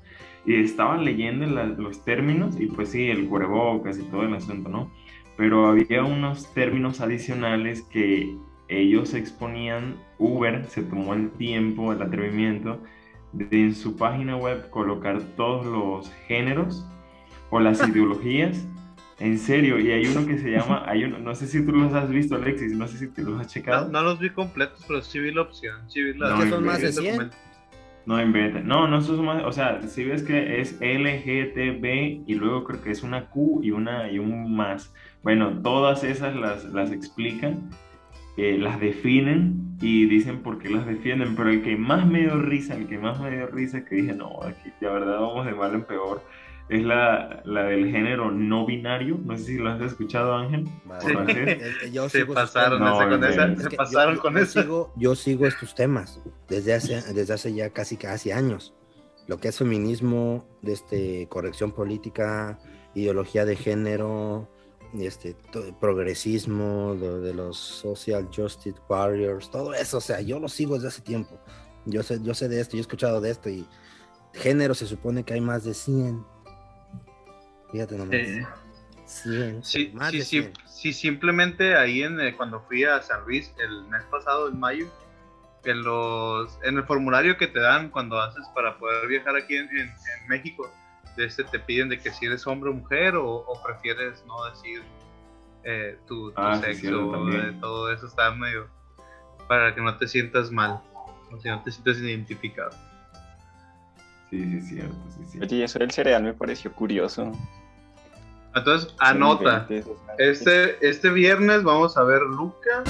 Y estaba leyendo la, los términos y pues sí, el cubrebocas y todo el asunto, ¿no? Pero había unos términos adicionales que ellos exponían, Uber se tomó el tiempo, el atrevimiento de en su página web colocar todos los géneros o las <laughs> ideologías. En serio, y hay uno que se llama, hay uno, no sé si tú los has visto, Alexis, no sé si te los has checado. No, no los vi completos, pero sí vi la opción, sí vi la... No, son más de 100? No, en no, no, eso es más, o sea, si ves que es LGTB y luego creo que es una Q y una y un más. Bueno, todas esas las, las explican, eh, las definen y dicen por qué las defienden, pero el que más me dio risa, el que más me dio risa, que dije, no, aquí la verdad vamos de mal en peor, es la, la del género no binario. No sé si lo has escuchado, Ángel. Eh, eh, yo Se pasaron con esa, Es se que pasaron yo, con yo esa. Sigo, yo sigo estos temas desde hace, desde hace ya casi casi años. Lo que es feminismo, este, corrección política, ideología de género, este, to- progresismo, de los social justice warriors, todo eso, o sea, yo lo sigo desde hace tiempo. Yo sé, yo sé de esto, yo he escuchado de esto y género se supone que hay más de 100. Fíjate nomás. Eh, 100. Sí, más sí, de sí, 100. sí, simplemente ahí en eh, cuando fui a San Luis el mes pasado, en mayo, en los en el formulario que te dan cuando haces para poder viajar aquí en, en- en México, de este te piden de que si eres hombre o mujer o, o prefieres no decir eh, tu, tu Ah, sí, sexo, cierto, eh, todo eso está medio para que no te sientas mal, o sea, no te sientas identificado. Sí, sí, cierto, sí, sí. Oye, y eso del cereal me pareció curioso. Entonces, anota. Este, este viernes vamos a ver Luca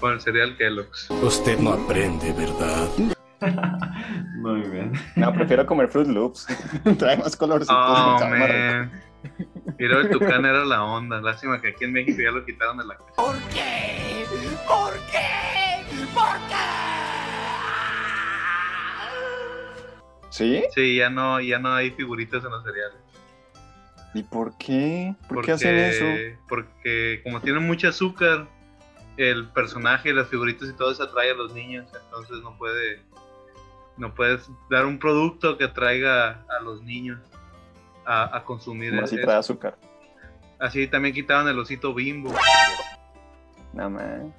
con el cereal Kellogg's. Usted no aprende, ¿verdad? <laughs> Muy bien. No, prefiero comer Fruit Loops. <laughs> Trae más colorcitos. Oh. Mira, el tucán era la onda. Lástima que aquí en México ya lo quitaron de la casa. ¿Por qué? ¿Por qué? ¿Por ¿Sí? Sí, ya no, ya no hay figuritas en los cereales. ¿Y por qué? ¿Por Porque, qué hacen eso? Porque como tienen mucho azúcar, el personaje, las figuritas y todo eso atrae a los niños. Entonces no puede, no puedes dar un producto que atraiga a los niños a, a consumir. Eso. trae azúcar. Así también quitaron el osito bimbo. No, man.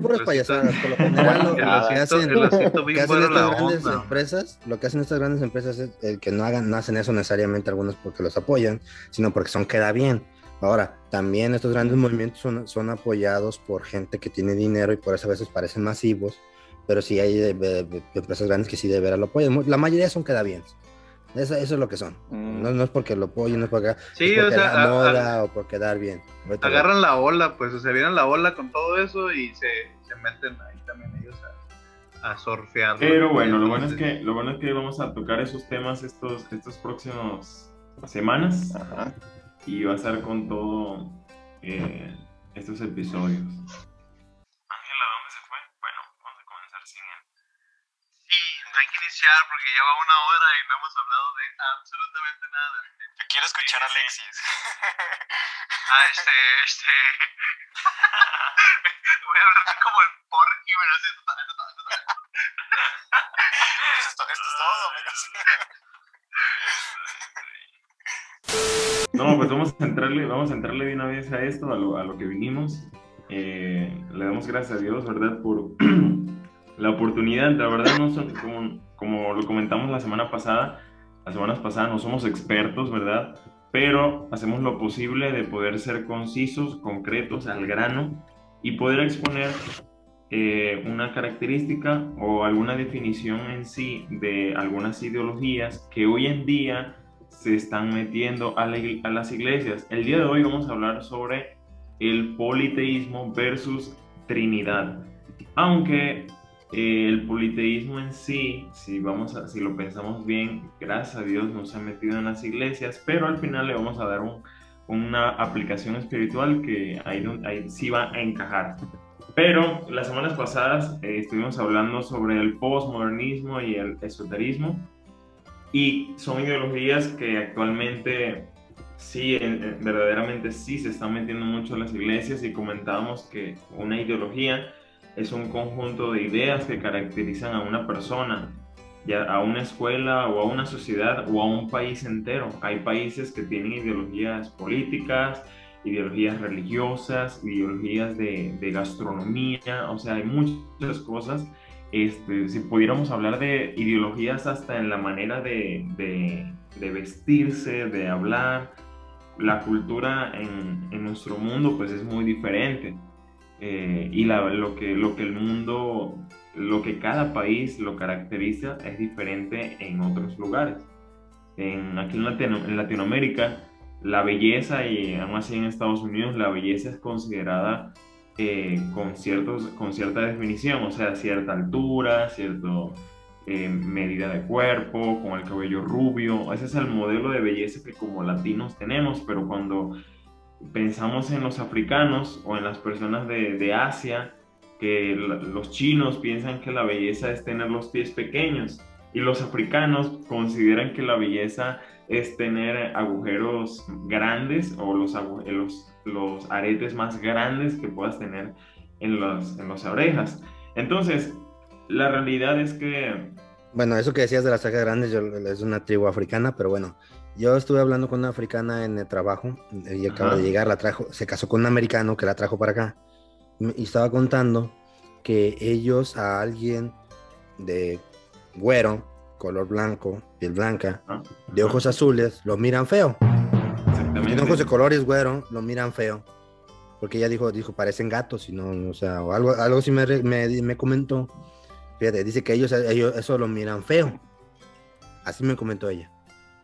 Puras payasadas, por lo general <laughs> lo, que hacen, lo que estas grandes onda. empresas, lo que hacen estas grandes empresas es el que no hagan, no hacen eso necesariamente algunos porque los apoyan, sino porque son queda bien. Ahora, también estos grandes movimientos son, son apoyados por gente que tiene dinero y por eso a veces parecen masivos, pero sí hay de- de- de empresas grandes que sí de veras lo apoyan. La mayoría son queda bien. Eso, eso es lo que son. No, no es porque lo apoyen, no es porque, Sí, es porque o sea, da a- moda o por quedar bien. Ahorita agarran la ola, pues, o sea, vienen la ola con todo eso y se, se meten ahí también ellos a, a surfear. Pero bueno, lo bueno es que lo bueno es que vamos a tocar esos temas estos estos próximos semanas y va a estar con todo eh, estos episodios. Iniciar porque lleva una hora y no hemos hablado de absolutamente nada. Yo quiero escuchar a Alexis. Ah, este, este. <laughs> Voy a hablar como el porky, pero así. Esto, esto es todo, amigos. No, pues vamos a entrarle, vamos a entrarle de una vez a esto, a lo, a lo que vinimos. Eh, le damos gracias a Dios, ¿verdad? Por <clears throat> la oportunidad. La verdad, no son, como, como lo comentamos la semana pasada, las semanas pasadas no somos expertos, ¿verdad? Pero hacemos lo posible de poder ser concisos, concretos, al grano y poder exponer eh, una característica o alguna definición en sí de algunas ideologías que hoy en día se están metiendo a, la a las iglesias. El día de hoy vamos a hablar sobre el politeísmo versus Trinidad. Aunque eh, el politeísmo en sí, si, vamos a, si lo pensamos bien, gracias a Dios no se ha metido en las iglesias, pero al final le vamos a dar un- una aplicación espiritual que ahí, ahí sí va a encajar. Pero las semanas pasadas eh, estuvimos hablando sobre el postmodernismo y el esoterismo y son ideologías que actualmente sí, en- en- verdaderamente sí se están metiendo mucho en las iglesias y comentábamos que una ideología es un conjunto de ideas que caracterizan a una persona, ya a una escuela o a una sociedad o a un país entero. Hay países que tienen ideologías políticas, ideologías religiosas, ideologías de, de gastronomía, o sea, hay muchas cosas. Este, si pudiéramos hablar de ideologías hasta en la manera de, de- vestirse, de hablar, la cultura en, en nuestro mundo pues es muy diferente. Eh, y la- lo, que, lo que el mundo, lo que cada país lo caracteriza es diferente en otros lugares. En, aquí en, Latino- en Latinoamérica, la belleza y aún así en Estados Unidos, la belleza es considerada eh, con, ciertos, con cierta definición, o sea, cierta altura, cierto eh, medida de cuerpo, con el cabello rubio. Ese es el modelo de belleza que como latinos tenemos, pero cuando pensamos en los africanos o en las personas de, de Asia, que los chinos piensan que la belleza es tener los pies pequeños y los africanos consideran que la belleza es tener agujeros grandes o los, los, los aretes más grandes que puedas tener en, los, en las orejas. Entonces, la realidad es que Bueno, eso que decías de las cejas grandes yo- es una tribu africana, pero bueno, yo estuve hablando con una africana en el trabajo y acaba Ajá. de llegar, la trajo, se casó con un americano que la trajo para acá y estaba contando que ellos a alguien de güero, color blanco, piel blanca, de ojos azules, lo miran feo. Tiene ojos de colores güero, lo miran feo. Porque ella dijo, dijo, parecen gatos, y no, o sea, o algo, algo sí me, me, me comentó. Fíjate, dice que ellos, ellos eso lo miran feo. Así me comentó ella.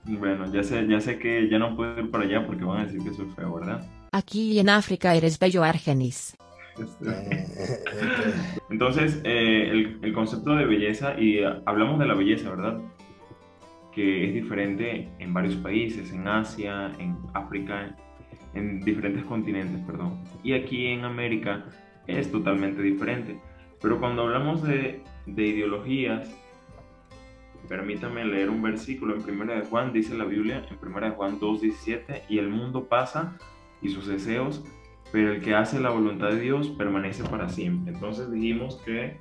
Bueno, ya sé, ya sé que ya no puedo ir para allá porque van a decir que soy feo, ¿verdad? Aquí y en África eres bello Argenis. Este, <laughs> Entonces, eh, el, el concepto de belleza, y eh, hablamos de la belleza, ¿verdad? Que es diferente en varios países, en Asia, en África, en diferentes continentes, perdón. Y aquí en América es totalmente diferente. Pero cuando hablamos de, de ideologías, permítame leer un versículo en Primera de Juan, dice la Biblia en Primera de Juan 2.17, y el mundo pasa y sus deseos, pero el que hace la voluntad de Dios permanece para siempre. Entonces dijimos que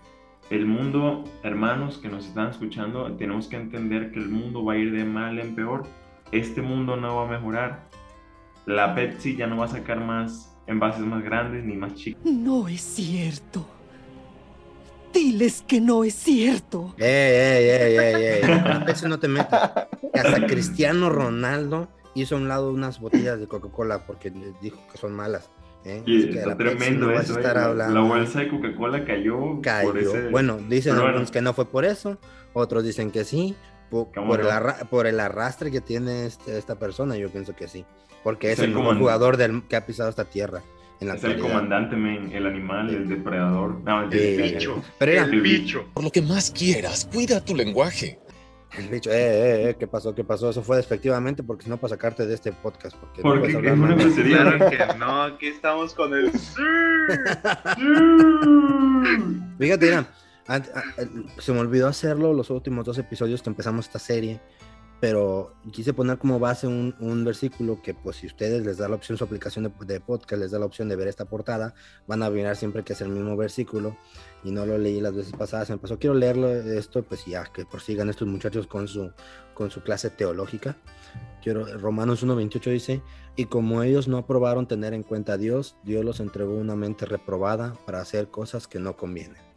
el mundo, hermanos que nos están escuchando, tenemos que entender que el mundo va a ir de mal en peor. Este mundo no va a mejorar. La Pepsi ya no va a sacar más envases más grandes ni más chicos. No es cierto. Diles que no es cierto. ¡Ey, ey, ey, ey, ey! Con Pepsi no te metas. Hasta Cristiano Ronaldo hizo a un lado unas botellas de Coca-Cola porque dijo que son malas. ¿eh? Que está Pepsi tremendo no eso. eh. estar La- hablando. La bolsa de Coca-Cola cayó, cayó. por ese... Bueno, dicen bueno, algunos que no fue por eso, otros dicen que sí, po- por, ¿Cómo el, arra- por el arrastre que tiene este- esta persona, yo pienso que sí, porque es, Es el el mejor jugador del, que ha pisado esta tierra en la Es el actualidad. comandante, men, el animal, el depredador. No, el, Sí, bicho. pero era- el bicho. Por lo que más quieras, cuida tu lenguaje. El bicho, eh, eh, eh, ¿qué pasó? ¿Qué pasó? Eso fue despectivamente porque si no para sacarte de este podcast. Porque, no Porque puedes es hablar una mal de- grosería. Claro que no, aquí estamos con el. <laughs> Fíjate, mira, el- se me olvidó hacerlo los últimos dos episodios que empezamos esta serie, pero quise poner como base un, versículo que pues si ustedes les da la opción su aplicación de, podcast, les da la opción de ver esta portada, van a mirar siempre que es el mismo versículo y no lo leí las veces pasadas, me pasó, quiero leerlo esto, pues ya que prosigan estos muchachos con su, con su clase teológica. Quiero, Romanos 1.28 dice, y como ellos no aprobaron tener en cuenta a Dios, Dios los entregó una mente reprobada para hacer cosas que no convienen.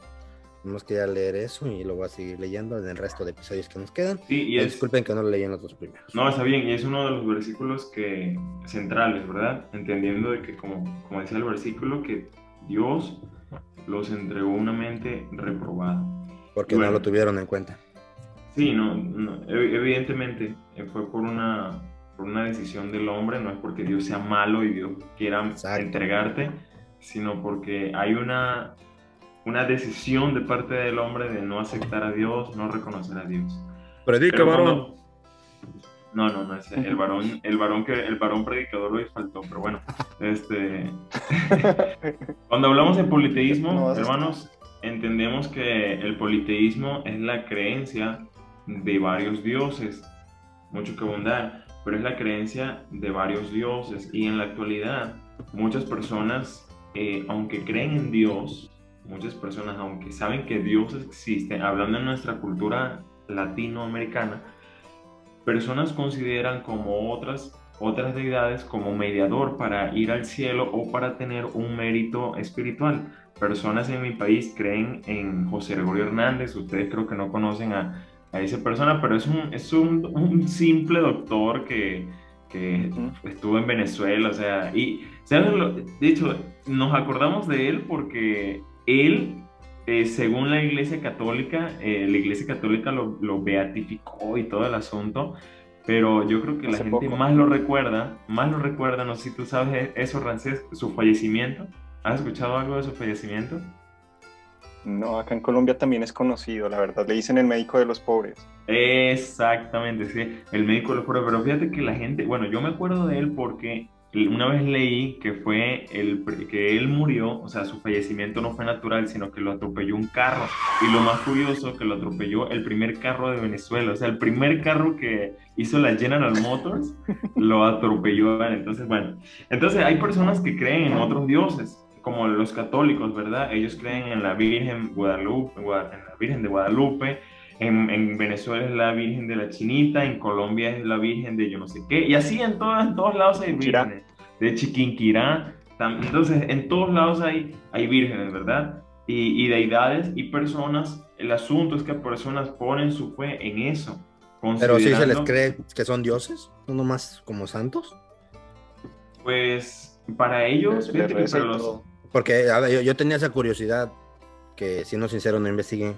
Tenemos que ya leer eso y lo voy a seguir leyendo en el resto de episodios que nos quedan. Sí, y es- Disculpen que no lo leí en los dos primeros. No, está bien, y es uno de los versículos que centrales, ¿verdad? Entendiendo de que, como, como decía el versículo, que Dios los entregó una mente reprobada. Porque Bueno. no lo tuvieron en cuenta. Sí, no, no, ev- evidentemente eh, fue por una, por una decisión del hombre, no es porque Dios sea malo y Dios quiera entregarte, sino porque hay una, una decisión de parte del hombre de no aceptar a Dios, no reconocer a Dios. Predica, varón. No, no, no, ese- el varón, el varón que el varón predicador hoy faltó, pero bueno, este <laughs> cuando hablamos de politeísmo, hermanos, entendemos que el politeísmo es la creencia de varios dioses, mucho que abundar, pero es la creencia de varios dioses y en la actualidad muchas personas, eh, aunque creen en Dios, muchas personas, aunque saben que Dios existe, hablando en nuestra cultura latinoamericana, personas consideran como otras otras deidades como mediador para ir al cielo o para tener un mérito espiritual. Personas en mi país creen en José Gregorio Hernández, ustedes creo que no conocen a, a esa persona, pero es un, es un, un simple doctor que, que estuvo en Venezuela, o sea, y ¿sabes de hecho, nos acordamos de él porque él eh, según la Iglesia Católica, eh, la Iglesia Católica lo, lo beatificó y todo el asunto, pero yo creo que la gente poco. más lo recuerda, más lo recuerda, no sé si tú sabes eso, Rancés, su fallecimiento. ¿Has escuchado algo de su fallecimiento? No, acá en Colombia también es conocido, la verdad. Le dicen el médico de los pobres. Exactamente, sí, el médico lo prueba, pero fíjate que la gente, bueno, yo me acuerdo de él porque una vez leí que fue el que él murió, o sea, su fallecimiento no fue natural, sino que lo atropelló un carro. Y lo más curioso que lo atropelló el primer carro de Venezuela, o sea, el primer carro que hizo la General Motors <laughs> lo atropelló. Entonces, bueno, entonces hay personas que creen en otros dioses, como los católicos, ¿verdad? Ellos creen en la Virgen Guadalupe, Gua- en la Virgen de Guadalupe. En, en Venezuela es la Virgen de la Chinita, en Colombia es la Virgen de yo no sé qué, y así en, todas en todos lados hay vírgenes, de Chiquinquirá, tam- entonces en todos lados hay, hay vírgenes, ¿verdad? Y, y deidades y personas, el asunto es que personas ponen su fe en eso. Pero sí se les cree que son dioses, no nomás como santos. Pues para ellos, fíjate que para los- Porque a ver, yo, yo tenía esa curiosidad, que siendo sincero no investigué,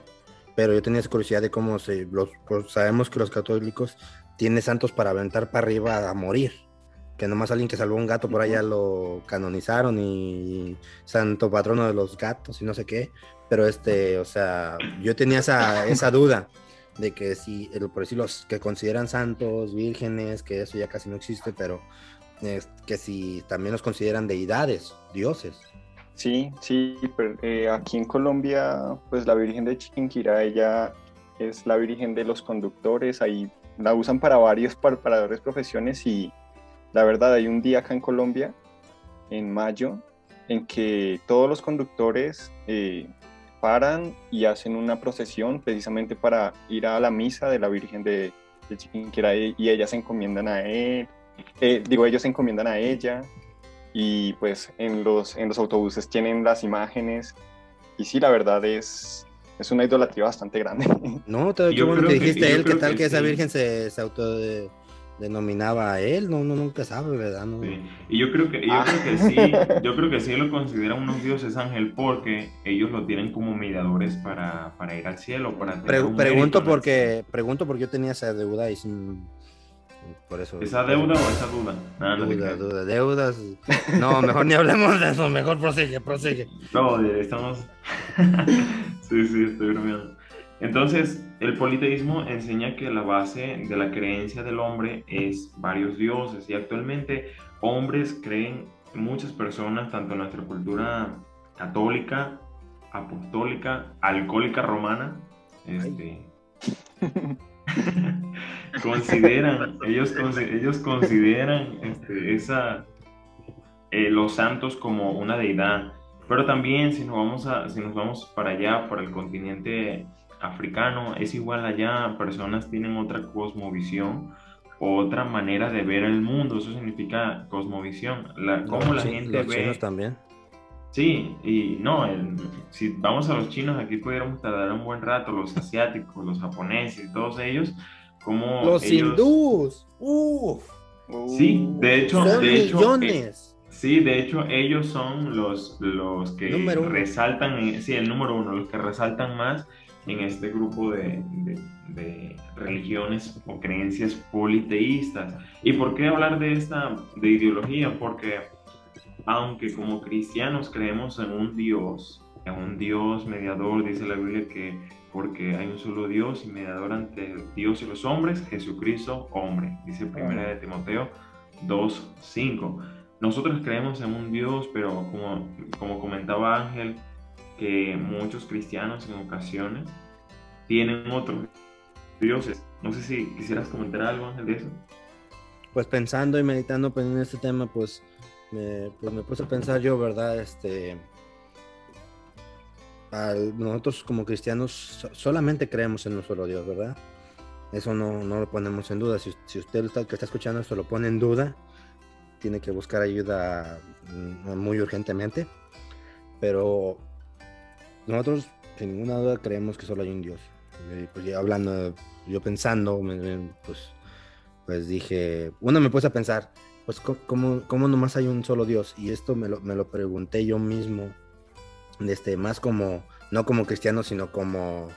pero yo tenía esa curiosidad de cómo se, los, pues, sabemos que los católicos tienen santos para aventar para arriba a morir. Que nomás alguien que salvó un gato por allá lo canonizaron y santo patrono de los gatos y no sé qué. Pero este, o sea, yo tenía esa, esa duda de que si, el- por decir los que consideran santos, vírgenes, que eso ya casi no existe, pero es que si también los consideran deidades, dioses. Sí, sí, pero eh, aquí en Colombia, pues la Virgen de Chiquinquirá, ella es la Virgen de los conductores, ahí la usan para varios, para, para varias profesiones y la verdad hay un día acá en Colombia, en mayo, en que todos los conductores eh, paran y hacen una procesión precisamente para ir a la misa de la Virgen de, de Chiquinquirá y, ellas se encomiendan a él, eh, digo, ellos se encomiendan a ella y pues en los, en los autobuses tienen las imágenes y sí, la verdad es, es una idolatría bastante grande. <laughs> No, te, Yo bueno que- dijiste él, ¿qué tal que que, esa sí. virgen se, se autodenominaba a él? No, uno nunca sabe, ¿verdad? No. Y yo creo que, yo Ah. creo que sí, <laughs> yo creo que sí lo consideran unos dioses ángel porque ellos lo tienen como mediadores para, para ir al cielo, para tener Pre- un pregunto porque pregunto porque yo tenía esa deuda y sin- por eso. ¿Esa deuda o esa duda? Nada, te Duda, duda, deudas. No, mejor ni hablemos de eso, mejor prosigue, prosigue. No, estamos. <laughs> sí, sí, estoy bromeando. Entonces, el politeísmo enseña que la base de la creencia del hombre es varios dioses y actualmente hombres creen, muchas personas, tanto en nuestra cultura católica Apostólica Alcohólica Romana. Este, <laughs> consideran, <laughs> ellos, ellos consideran este, esa, eh, los santos como una deidad. Pero también si nos, vamos a, si nos vamos para allá, para el continente africano, es igual allá, personas tienen otra cosmovisión, otra manera de ver el mundo, eso significa cosmovisión, la, cómo la gente ve... también. Sí, y no, si vamos a los chinos, aquí pudiéramos tardar un buen rato, los asiáticos, los japoneses, todos ellos, como... Los hindús, uff. Sí, de hecho, de hecho, millones. sí, de hecho, ellos son los, los que resaltan, sí, el número uno, los que resaltan más en este grupo de, de, religiones o creencias politeístas. ¿Y por qué hablar de esta de ideología? Porque aunque como cristianos creemos en un Dios, en un Dios mediador, dice la Biblia que porque hay un solo Dios y mediador ante Dios y los hombres, Jesucristo hombre, dice primera de Timoteo 2.5. Nosotros creemos en un Dios, pero como, como comentaba Ángel, que muchos cristianos en ocasiones tienen otros dioses. No sé si quisieras comentar algo, Ángel, de eso. Pues pensando y meditando pues, en este tema, pues me, pues me puse a pensar yo, ¿verdad? Este, nosotros como cristianos solamente creemos en un solo Dios, ¿verdad? Eso no, no lo ponemos en duda. Si, si usted está, que está escuchando esto lo pone en duda, tiene que buscar ayuda mm, muy urgentemente. Pero nosotros, sin ninguna duda, creemos que solo hay un Dios. pues ya hablando, yo pensando, pues, pues dije, uno me puse a pensar, pues ¿cómo, cómo nomás hay un solo Dios? Y esto me lo, me lo pregunté yo mismo, este, más como, no como cristiano, sino como,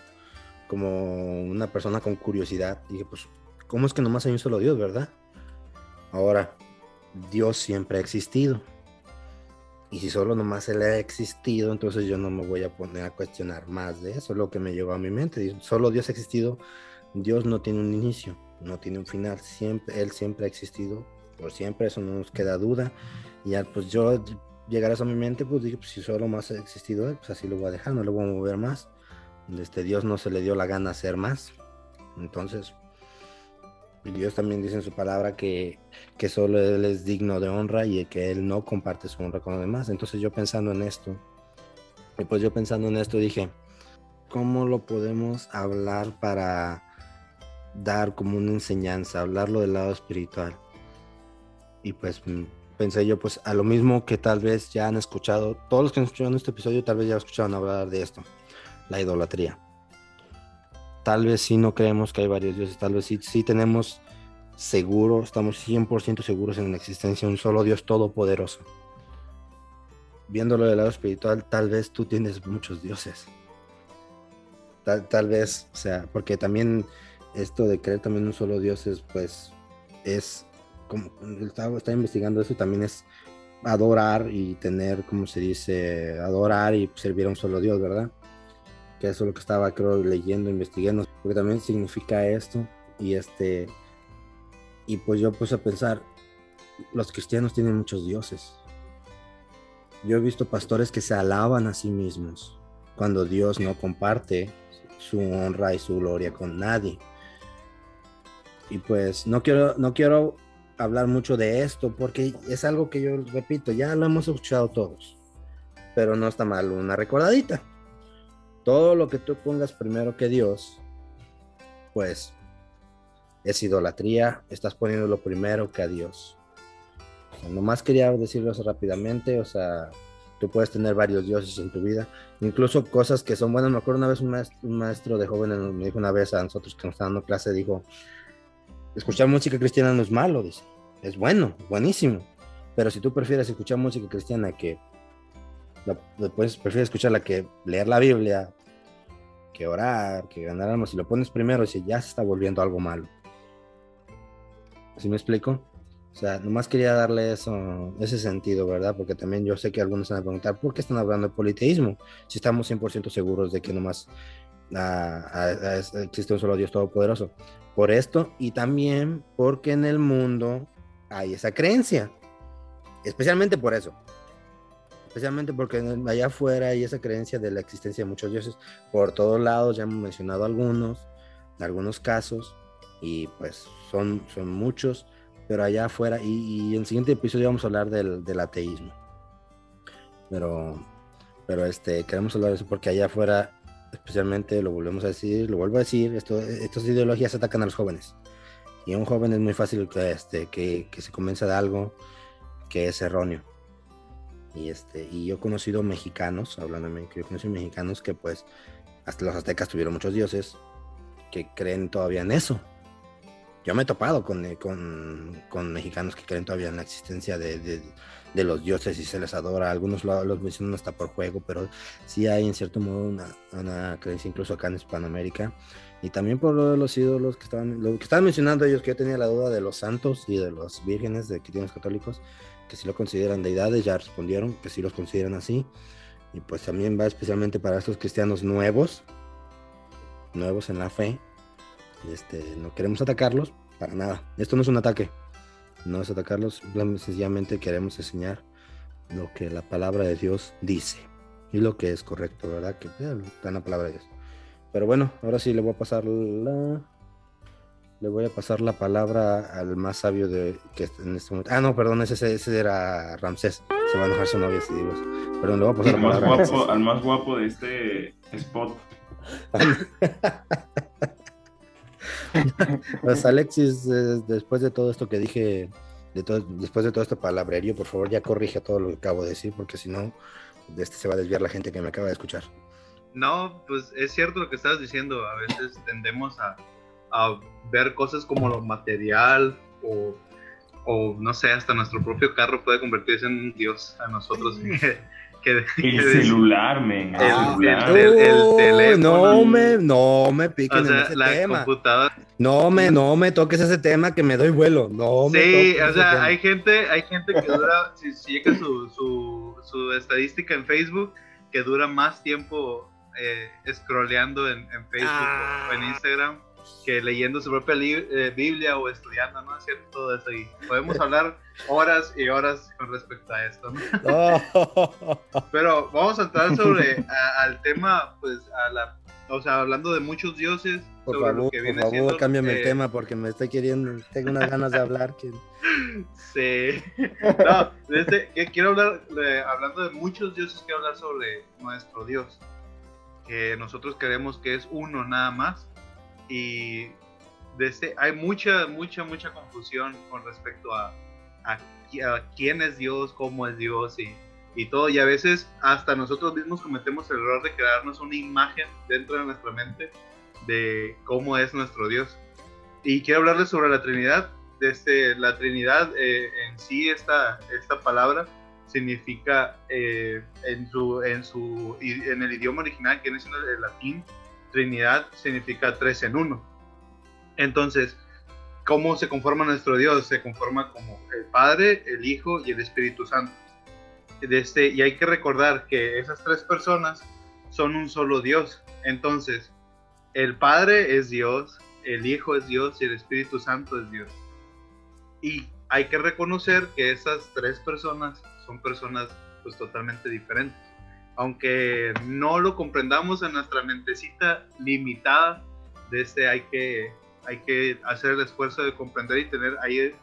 como una persona con curiosidad. Dije, pues, ¿cómo es que nomás hay un solo Dios, verdad? Ahora, Dios siempre ha existido. Y si solo nomás Él ha existido, entonces yo no me voy a poner a cuestionar más de eso, lo que me llegó a mi mente. Solo Dios ha existido, Dios no tiene un inicio, no tiene un final, siempre, Él siempre ha existido, por siempre, eso no nos queda duda. Y pues yo llegar eso a mi mente, pues dije, pues si solo más ha existido Él, pues así lo voy a dejar, no lo voy a mover más. Este Dios no se le dio la gana hacer más. Entonces, Dios también dice en su palabra que, que solo Él es digno de honra y que Él no comparte su honra con los demás. Entonces yo pensando en esto, y pues yo pensando en esto dije, ¿cómo lo podemos hablar para dar como una enseñanza, hablarlo del lado espiritual? Y pues pensé yo, pues a lo mismo que tal vez ya han escuchado, todos los que han escuchado este episodio tal vez ya escucharon hablar de esto, la idolatría tal vez sí no creemos que hay varios dioses, tal vez sí, tenemos seguro, estamos 100% seguros en la existencia de un solo Dios todopoderoso. Viéndolo del lado espiritual, tal vez tú tienes muchos dioses. Tal, tal vez, o sea, porque también esto de creer también en un solo Dios es, pues, es, como estaba, estaba investigando eso, también es adorar y tener, como se dice, adorar y servir a un solo Dios, ¿verdad? que eso es lo que estaba creo leyendo, investigando, porque también significa esto y este y pues yo puse a pensar, los cristianos tienen muchos dioses. Yo he visto pastores que se alaban a sí mismos cuando Dios no comparte su honra y su gloria con nadie. Y pues no quiero no quiero hablar mucho de esto porque es algo que yo repito, ya lo hemos escuchado todos. Pero no está mal una recordadita todo lo que tú pongas primero que Dios, pues es idolatría, estás poniéndolo primero que a Dios. nomás quería decirlo rápidamente, o sea, tú puedes tener varios dioses en tu vida, incluso cosas que son buenas. Me acuerdo una vez un maestro, de jóvenes me dijo una vez a nosotros que nos estaban dando clase, dijo, escuchar música cristiana no es malo, dice, es bueno, buenísimo, pero si tú prefieres escuchar música cristiana que después prefieres escucharla que leer la Biblia, que orar, que ganar almas. Si lo pones primero, si ya se está volviendo algo malo. ¿Sí me explico? O sea, nomás quería darle eso, ese sentido, ¿verdad? Porque también yo sé que algunos van a preguntar, ¿por qué están hablando de politeísmo? Si estamos 100% seguros de que nomás ah, ah, existe un solo Dios Todopoderoso. Por esto y también porque en el mundo hay esa creencia. Especialmente por eso especialmente porque allá afuera hay esa creencia de la existencia de muchos dioses por todos lados, ya hemos mencionado algunos, algunos casos, y pues son, son muchos, pero allá afuera, y, en el siguiente episodio vamos a hablar del, del ateísmo. Pero, pero este, queremos hablar de eso porque allá afuera, especialmente, lo volvemos a decir, lo vuelvo a decir, esto, estas ideologías atacan a los jóvenes. Y a un joven es muy fácil que, este, que, que se convenza de algo que es erróneo. Y, este, y yo he conocido mexicanos, hablando de México, yo he conocido mexicanos que pues hasta los aztecas tuvieron muchos dioses que creen todavía en eso. Yo me he topado con, eh, con, con mexicanos que creen todavía en la existencia de, de, de los dioses y se les adora. Algunos lo, los mencionan hasta por juego, pero sí hay en cierto modo una, una creencia incluso acá en Hispanoamérica. Y también por lo de los ídolos que estaban, lo que estaban mencionando ellos, que yo tenía la duda de los santos y de los vírgenes de los católicos, que si lo consideran deidades, ya respondieron que sí los consideran así. Y pues también va especialmente para estos cristianos nuevos, nuevos en la fe. Este, no queremos atacarlos para nada. Esto no es un ataque, no es atacarlos, sencillamente queremos enseñar lo que la palabra de Dios dice y lo que es correcto, ¿verdad? Que eh, está en la palabra de Dios. Pero bueno, ahora sí le voy a pasar la le voy a pasar la palabra al más sabio de que en este momento. Ah, no, perdón, ese, ese era Ramsés. Se va a enojar su novia si digo. Perdón, le voy a pasar al la más, palabra. guapo, al más guapo de este spot. <laughs> Pues Alexis, eh, después de todo esto que dije, de todo, después de todo este palabrerío, por favor ya corrige todo lo que acabo de decir, porque si no, de este se va a desviar la gente que me acaba de escuchar. No, pues es cierto lo que estás diciendo. A veces tendemos a, a ver cosas como lo material o, o, no sé, hasta nuestro propio carro puede convertirse en un dios a nosotros. Que, que, El que- celular, men. El Ah, celular. el- el- el Uy, teléfono. no me, no me piquen o sea, en ese la tema. computadora. No me, no me toques ese tema que me doy vuelo. No me Sí, toques o sea, tema. hay gente, hay gente que dura, si, si llega su, su, su estadística en Facebook, que dura más tiempo eh, scrolleando en, en Facebook Ah. o en Instagram que leyendo su propia li- eh, Biblia o estudiando, ¿no? Es cierto, todo eso. Y podemos hablar horas y horas con respecto a esto, ¿no? <laughs> Oh. <laughs> Pero vamos a entrar sobre a- al tema, pues, a la, o sea, hablando de muchos dioses, Por sobre lo favor, que por viene favor, siendo, cámbiame eh, el tema porque me estoy queriendo, tengo unas ganas de hablar. Que... <laughs> Sí. No, desde que quiero hablar, de- hablando de muchos dioses, quiero hablar sobre nuestro Dios. Que nosotros creemos que es uno nada más. Y desde, hay mucha, mucha, mucha confusión con respecto a, a, a quién es Dios, cómo es Dios y, y todo. Y a veces hasta nosotros mismos cometemos el error de crearnos una imagen dentro de nuestra mente de cómo es nuestro Dios. Y quiero hablarles sobre la Trinidad. Desde la Trinidad eh, en sí, esta, esta palabra significa eh, en, su, en, su, en el idioma original, que viene siendo el latín, Trinidad significa tres en uno. Entonces, ¿cómo se conforma nuestro Dios? Se conforma como el Padre, el Hijo y el Espíritu Santo. Este, y hay que recordar que esas tres personas son un solo Dios. Entonces, el Padre es Dios, el Hijo es Dios y el Espíritu Santo es Dios. Y hay que reconocer que esas tres personas son personas pues totalmente diferentes. Aunque no lo comprendamos en nuestra mentecita limitada, de este hay que, hay que hacer el esfuerzo de comprender y tener ahí, eh,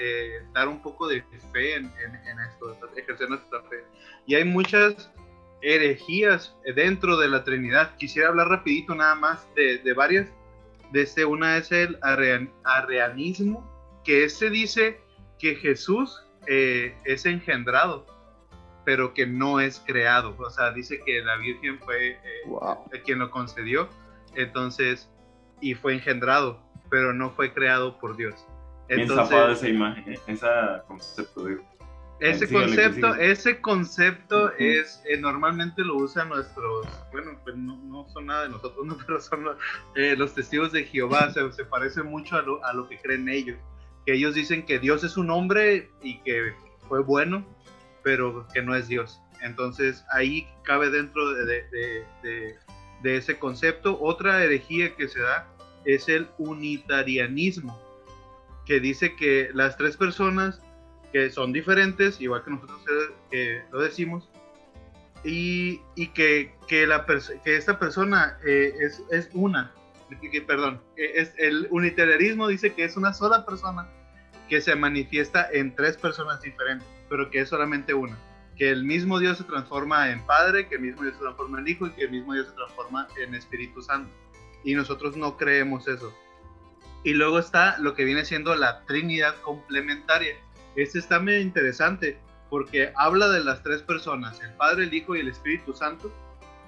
eh, dar un poco de fe en, en- en esto, ejercer nuestra fe. Y hay muchas herejías dentro de la Trinidad. Quisiera hablar rapidito nada más de, de varias. Desde una es el arrean- arrianismo, que se dice que Jesús eh, es engendrado, pero que no es creado. O sea, dice que la Virgen fue eh, quien lo concedió, entonces, y fue engendrado, pero no fue creado por Dios. Bien zafada esa imagen, ¿eh? ese concepto, digo. Ese concepto, ese concepto es eh, normalmente lo usan nuestros, bueno, pues no, no son nada de nosotros, <laughs> ¿no? pero son los, eh, los testigos de Jehová, se, se parece mucho a lo, a lo que creen ellos, que ellos dicen que Dios es un hombre y que fue bueno, pero que no es Dios. Entonces ahí cabe dentro de, ese concepto. Otra herejía que se da es el unitarianismo, que dice que las tres personas que son diferentes, igual que nosotros eh, lo decimos, y, que, esta persona eh, es, una, perdón, es, el unitarianismo dice que es una sola persona que se manifiesta en tres personas diferentes, pero que es solamente una. Que el mismo Dios se transforma en Padre, que el mismo Dios se transforma en Hijo y que el mismo Dios se transforma en Espíritu Santo. Y nosotros no creemos eso. Y luego está lo que viene siendo la Trinidad complementaria. Este está medio interesante porque habla de las tres personas, el Padre, el Hijo y el Espíritu Santo,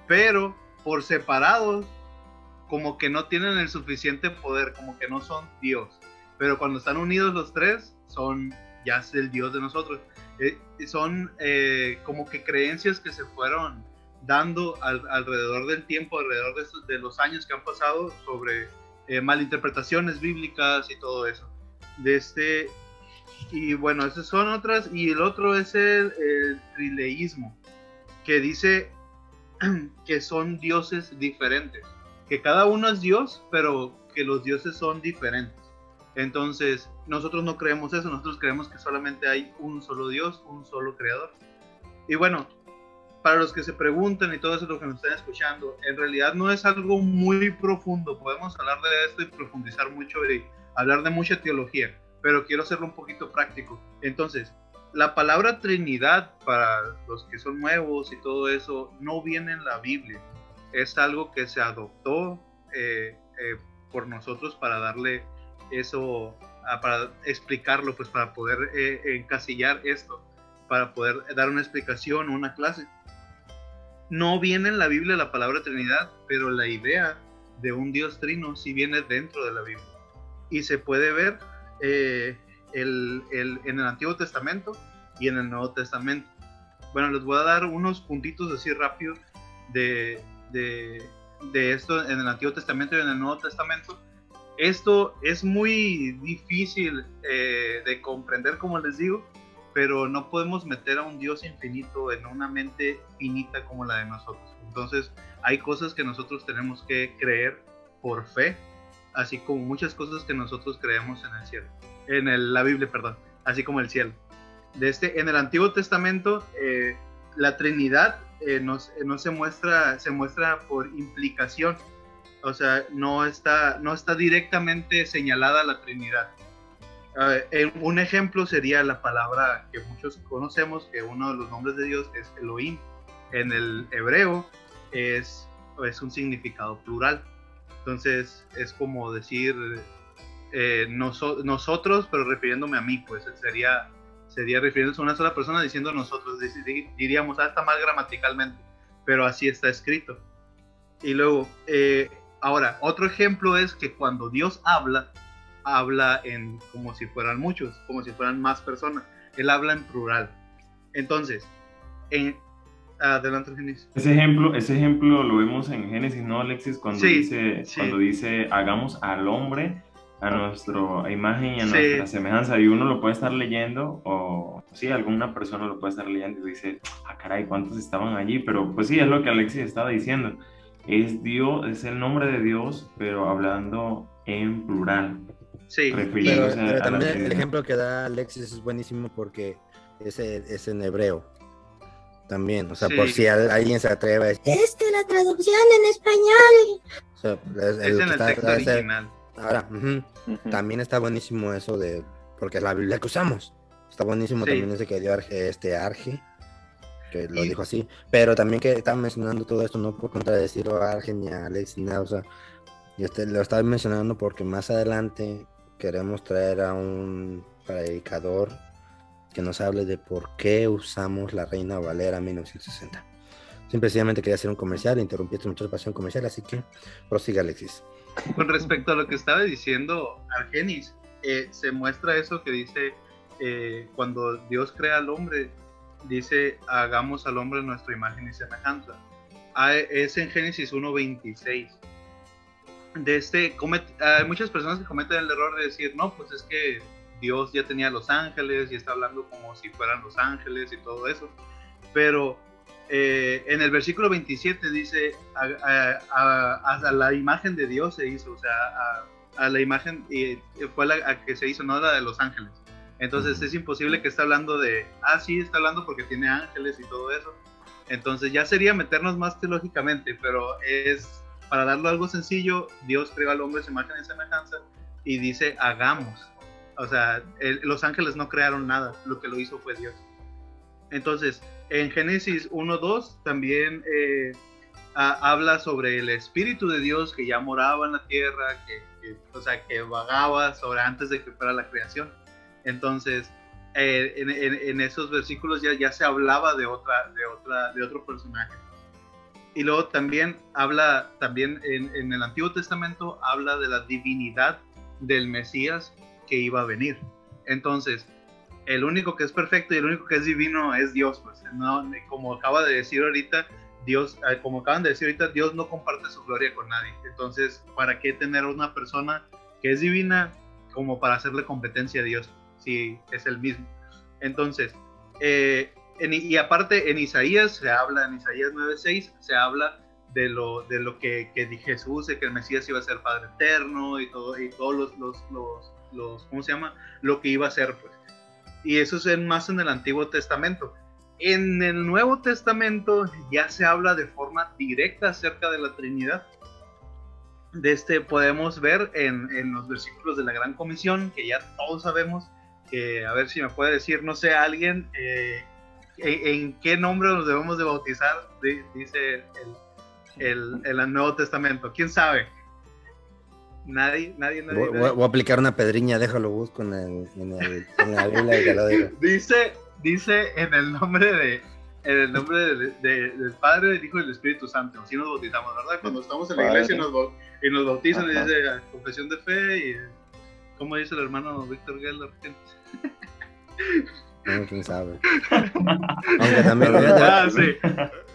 pero por separados, como que no tienen el suficiente poder, como que no son Dios. Pero cuando están unidos los tres, son ya es el Dios de nosotros. Eh, son eh, como que creencias que se fueron dando alrededor del tiempo, alrededor de, de, los años que han pasado sobre eh, malinterpretaciones bíblicas y todo eso. De este, y bueno, esas son otras. Y el otro es el, el trileísmo, que dice <clears throat> que son dioses diferentes. Que cada uno es Dios, pero que los dioses son diferentes. Entonces, nosotros no creemos eso, nosotros creemos que solamente hay un solo Dios, un solo creador. Y bueno, para los que se preguntan y todo eso lo que nos están escuchando, en realidad no es algo muy profundo. Podemos hablar de esto y profundizar mucho y hablar de mucha teología pero quiero hacerlo un poquito práctico. Entonces, la palabra Trinidad para los que son nuevos y todo eso no viene en la Biblia. Es algo que se adoptó eh, eh, por nosotros para darle eso, para explicarlo, pues para poder eh, encasillar esto, para poder dar una explicación, una clase. No viene en la Biblia la palabra Trinidad, pero la idea de un Dios trino sí viene dentro de la Biblia. Y se puede ver el, el, en el Antiguo Testamento y en el Nuevo Testamento. Bueno, les voy a dar unos puntitos así rápido de, de, de, esto en el Antiguo Testamento y en el Nuevo Testamento. Esto es muy difícil eh, de comprender, como les digo, pero no podemos meter a un Dios infinito en una mente finita como la de nosotros. Entonces, hay cosas que nosotros tenemos que creer por fe así como muchas cosas que nosotros creemos en el cielo, en el, la Biblia, perdón, así como el cielo. De este, en el Antiguo Testamento, eh, la Trinidad eh, no, no, se muestra, por implicación, o sea, no está, directamente señalada la Trinidad. Un ejemplo sería la palabra que muchos conocemos, que uno de los nombres de Dios es Elohim. En el hebreo es, un significado plural. Entonces es como decir eh, nosotros, pero refiriéndome a mí, pues sería, sería refiriéndose a una sola persona diciendo nosotros, diríamos, ah, está mal gramaticalmente, pero así está escrito. Y luego, eh, ahora, otro ejemplo es que cuando Dios habla, habla en como si fueran muchos, como si fueran más personas. Él habla en plural. Entonces, en, Adelante, Génesis. Ese ejemplo, ese ejemplo lo vemos en Génesis, ¿no, Alexis? Cuando, dice, cuando dice, hagamos al hombre a nuestra imagen y a nuestra semejanza, y uno lo puede estar leyendo, o sí, alguna persona lo puede estar leyendo y dice, ah, caray, ¿cuántos estaban allí? Pero pues sí, es lo que Alexis estaba diciendo. Es Dios, es el nombre de Dios, pero hablando en plural. Sí, pero, también el ejemplo que da Alexis es buenísimo porque es, es en hebreo también, o sea, por si alguien se atreve a decir, esta es la traducción en español. O sea, es, en el texto original. Ahora, también está buenísimo eso de, porque es la Biblia que usamos. Está buenísimo también ese que dio este Arge, que lo dijo así, pero también que está mencionando todo esto, no por contradecirlo a Arge ni a Alex ni nada, o sea, este, lo estaba mencionando porque más adelante queremos traer a un predicador que nos hable de por qué usamos la Reina Valera 1960. Simplemente quería hacer un comercial, interrumpiste mucho la pasión comercial, así que prosiga Alexis. Con respecto a lo que estaba diciendo Argenis, eh, se muestra eso que dice eh, cuando Dios crea al hombre, dice hagamos al hombre nuestra imagen y semejanza. Ah, es en Génesis 1.26. De este, hay muchas personas que cometen el error de decir, no, pues es que Dios ya tenía los ángeles y está hablando como si fueran los ángeles y todo eso. Pero eh, en el versículo 27 dice, a, la imagen de Dios se hizo, o sea, a, la imagen, y fue la que se hizo, no la de los ángeles. Entonces es imposible que esté hablando de, ah, sí, está hablando porque tiene ángeles y todo eso. Entonces ya sería meternos más teológicamente, pero es para darlo algo sencillo, Dios creó al hombre su imagen y semejanza y dice hagamos. O sea, el- los ángeles no crearon nada, lo que lo hizo fue Dios. Entonces, en Génesis 1.2 también eh, ha- habla sobre el Espíritu de Dios que ya moraba en la tierra, que, que- o sea, que vagaba sobre antes de que fuera la creación. Entonces, eh, en, esos versículos ya, se hablaba de otra, de otra, de otro personaje. Y luego también habla, también en, en el Antiguo Testamento habla de la divinidad del Mesías que iba a venir. Entonces, el único que es perfecto y el único que es divino es Dios, pues, no, como acaba de decir ahorita, Dios, eh, como acaban de decir ahorita, Dios no comparte su gloria con nadie. Entonces, ¿para qué tener una persona que es divina como para hacerle competencia a Dios si es el mismo? Entonces, eh, y aparte en Isaías se habla, en Isaías 9:6 se habla de lo, de lo que, que Jesús, de que el Mesías iba a ser Padre Eterno y y todos los, los, los, los- ¿cómo se llama? Lo que iba a ser, pues. Y eso es más en el Antiguo Testamento. En el Nuevo Testamento ya se habla de forma directa acerca de la Trinidad. De este podemos ver en, en los versículos de la Gran Comisión, que ya todos sabemos, que a ver si me puede decir, no sé, alguien, eh, en, en qué nombre nos debemos de bautizar, Di- dice el, el, el Nuevo Testamento. ¿Quién sabe? Nadie, nadie, nadie. Voy, nadie. voy- a aplicar una pedriña, déjalo busco en, el, en, el, en la Biblia lo digo. Dice, dice en el nombre de en el nombre de- de- del Padre, del Hijo y del Espíritu Santo. Así nos bautizamos, ¿verdad? Cuando estamos en la iglesia y nos, y nos bautizan y dice ah, confesión de fe y ¿cómo dice el hermano Víctor Geller? <laughs> No, quién sabe. Aunque también. <laughs> Ah, sí.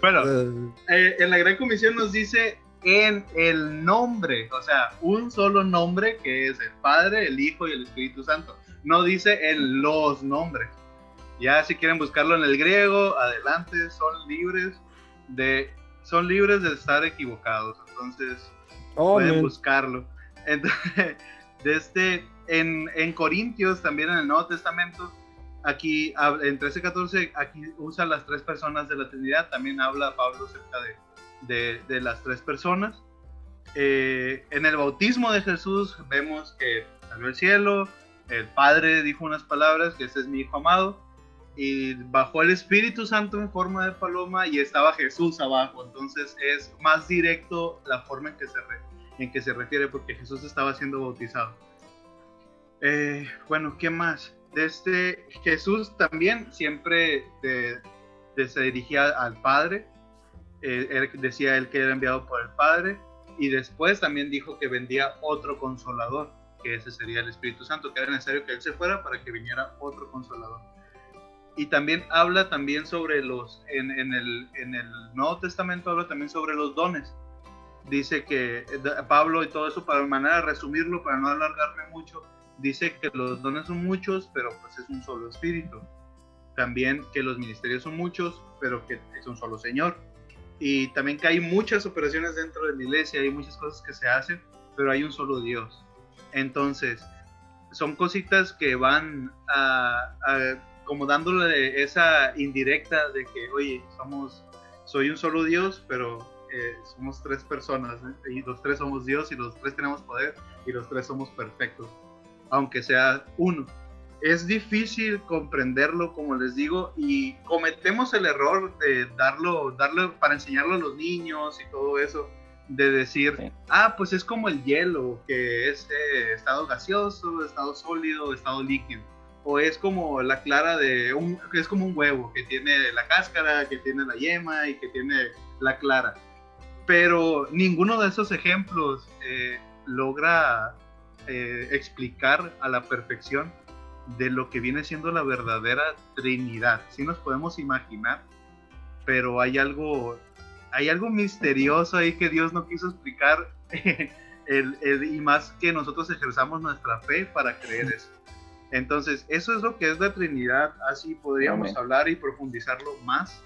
Bueno, <laughs> eh, en la Gran Comisión nos dice en el nombre, o sea, un solo nombre que es el Padre, el Hijo y el Espíritu Santo. No dice en los nombres. Ya si quieren buscarlo en el griego, adelante, son libres de son libres de estar equivocados. Entonces, Oh, pueden man. buscarlo. Entonces, <laughs> de este, en, en Corintios, también en el Nuevo Testamento, aquí en 13-14, aquí usa las tres personas de la Trinidad, también habla Pablo acerca de, de, las tres personas. Eh, en el bautismo de Jesús vemos que salió al cielo, el Padre dijo unas palabras, que este es mi Hijo amado, y bajó el Espíritu Santo en forma de paloma y estaba Jesús abajo. Entonces es más directo la forma en que se, en que se refiere porque Jesús estaba siendo bautizado. Eh, bueno, ¿qué más? Desde Jesús también siempre se dirigía al Padre. Eh, él- decía él que era enviado por el Padre y después también dijo que vendría otro consolador, que ese sería el Espíritu Santo, que era necesario que él se fuera para que viniera otro consolador y también habla también sobre los, en, en el, en el Nuevo Testamento habla también sobre los dones. Dice que eh, Pablo y todo eso, para manera de resumirlo, para no alargarme mucho, dice que los dones son muchos, pero pues es un solo espíritu. También que los ministerios son muchos, pero que es un solo Señor. Y también que hay muchas operaciones dentro de la iglesia, hay muchas cosas que se hacen, pero hay un solo Dios. Entonces, son cositas que van a, como dándole esa indirecta de que, oye, somos, soy un solo Dios, pero eh, somos tres personas, ¿eh? y los tres somos Dios, y los tres tenemos poder, y los tres somos perfectos, aunque sea uno. Es difícil comprenderlo, como les digo, y cometemos el error de darlo, darlo para enseñarlo a los niños y todo eso, de decir, ah, pues es como el hielo, que es eh, estado gaseoso, estado sólido, estado líquido. O es como la clara de un, es como un huevo, que tiene la cáscara, que tiene la yema y que tiene la clara. Pero ninguno de esos ejemplos eh, logra eh, explicar a la perfección de lo que viene siendo la verdadera Trinidad. Sí nos podemos imaginar, pero hay algo, hay algo misterioso ahí que Dios no quiso explicar <laughs> el- el- y más que nosotros ejerzamos nuestra fe para creer eso. Entonces, eso es lo que es la Trinidad, así podríamos Amén. hablar y profundizarlo más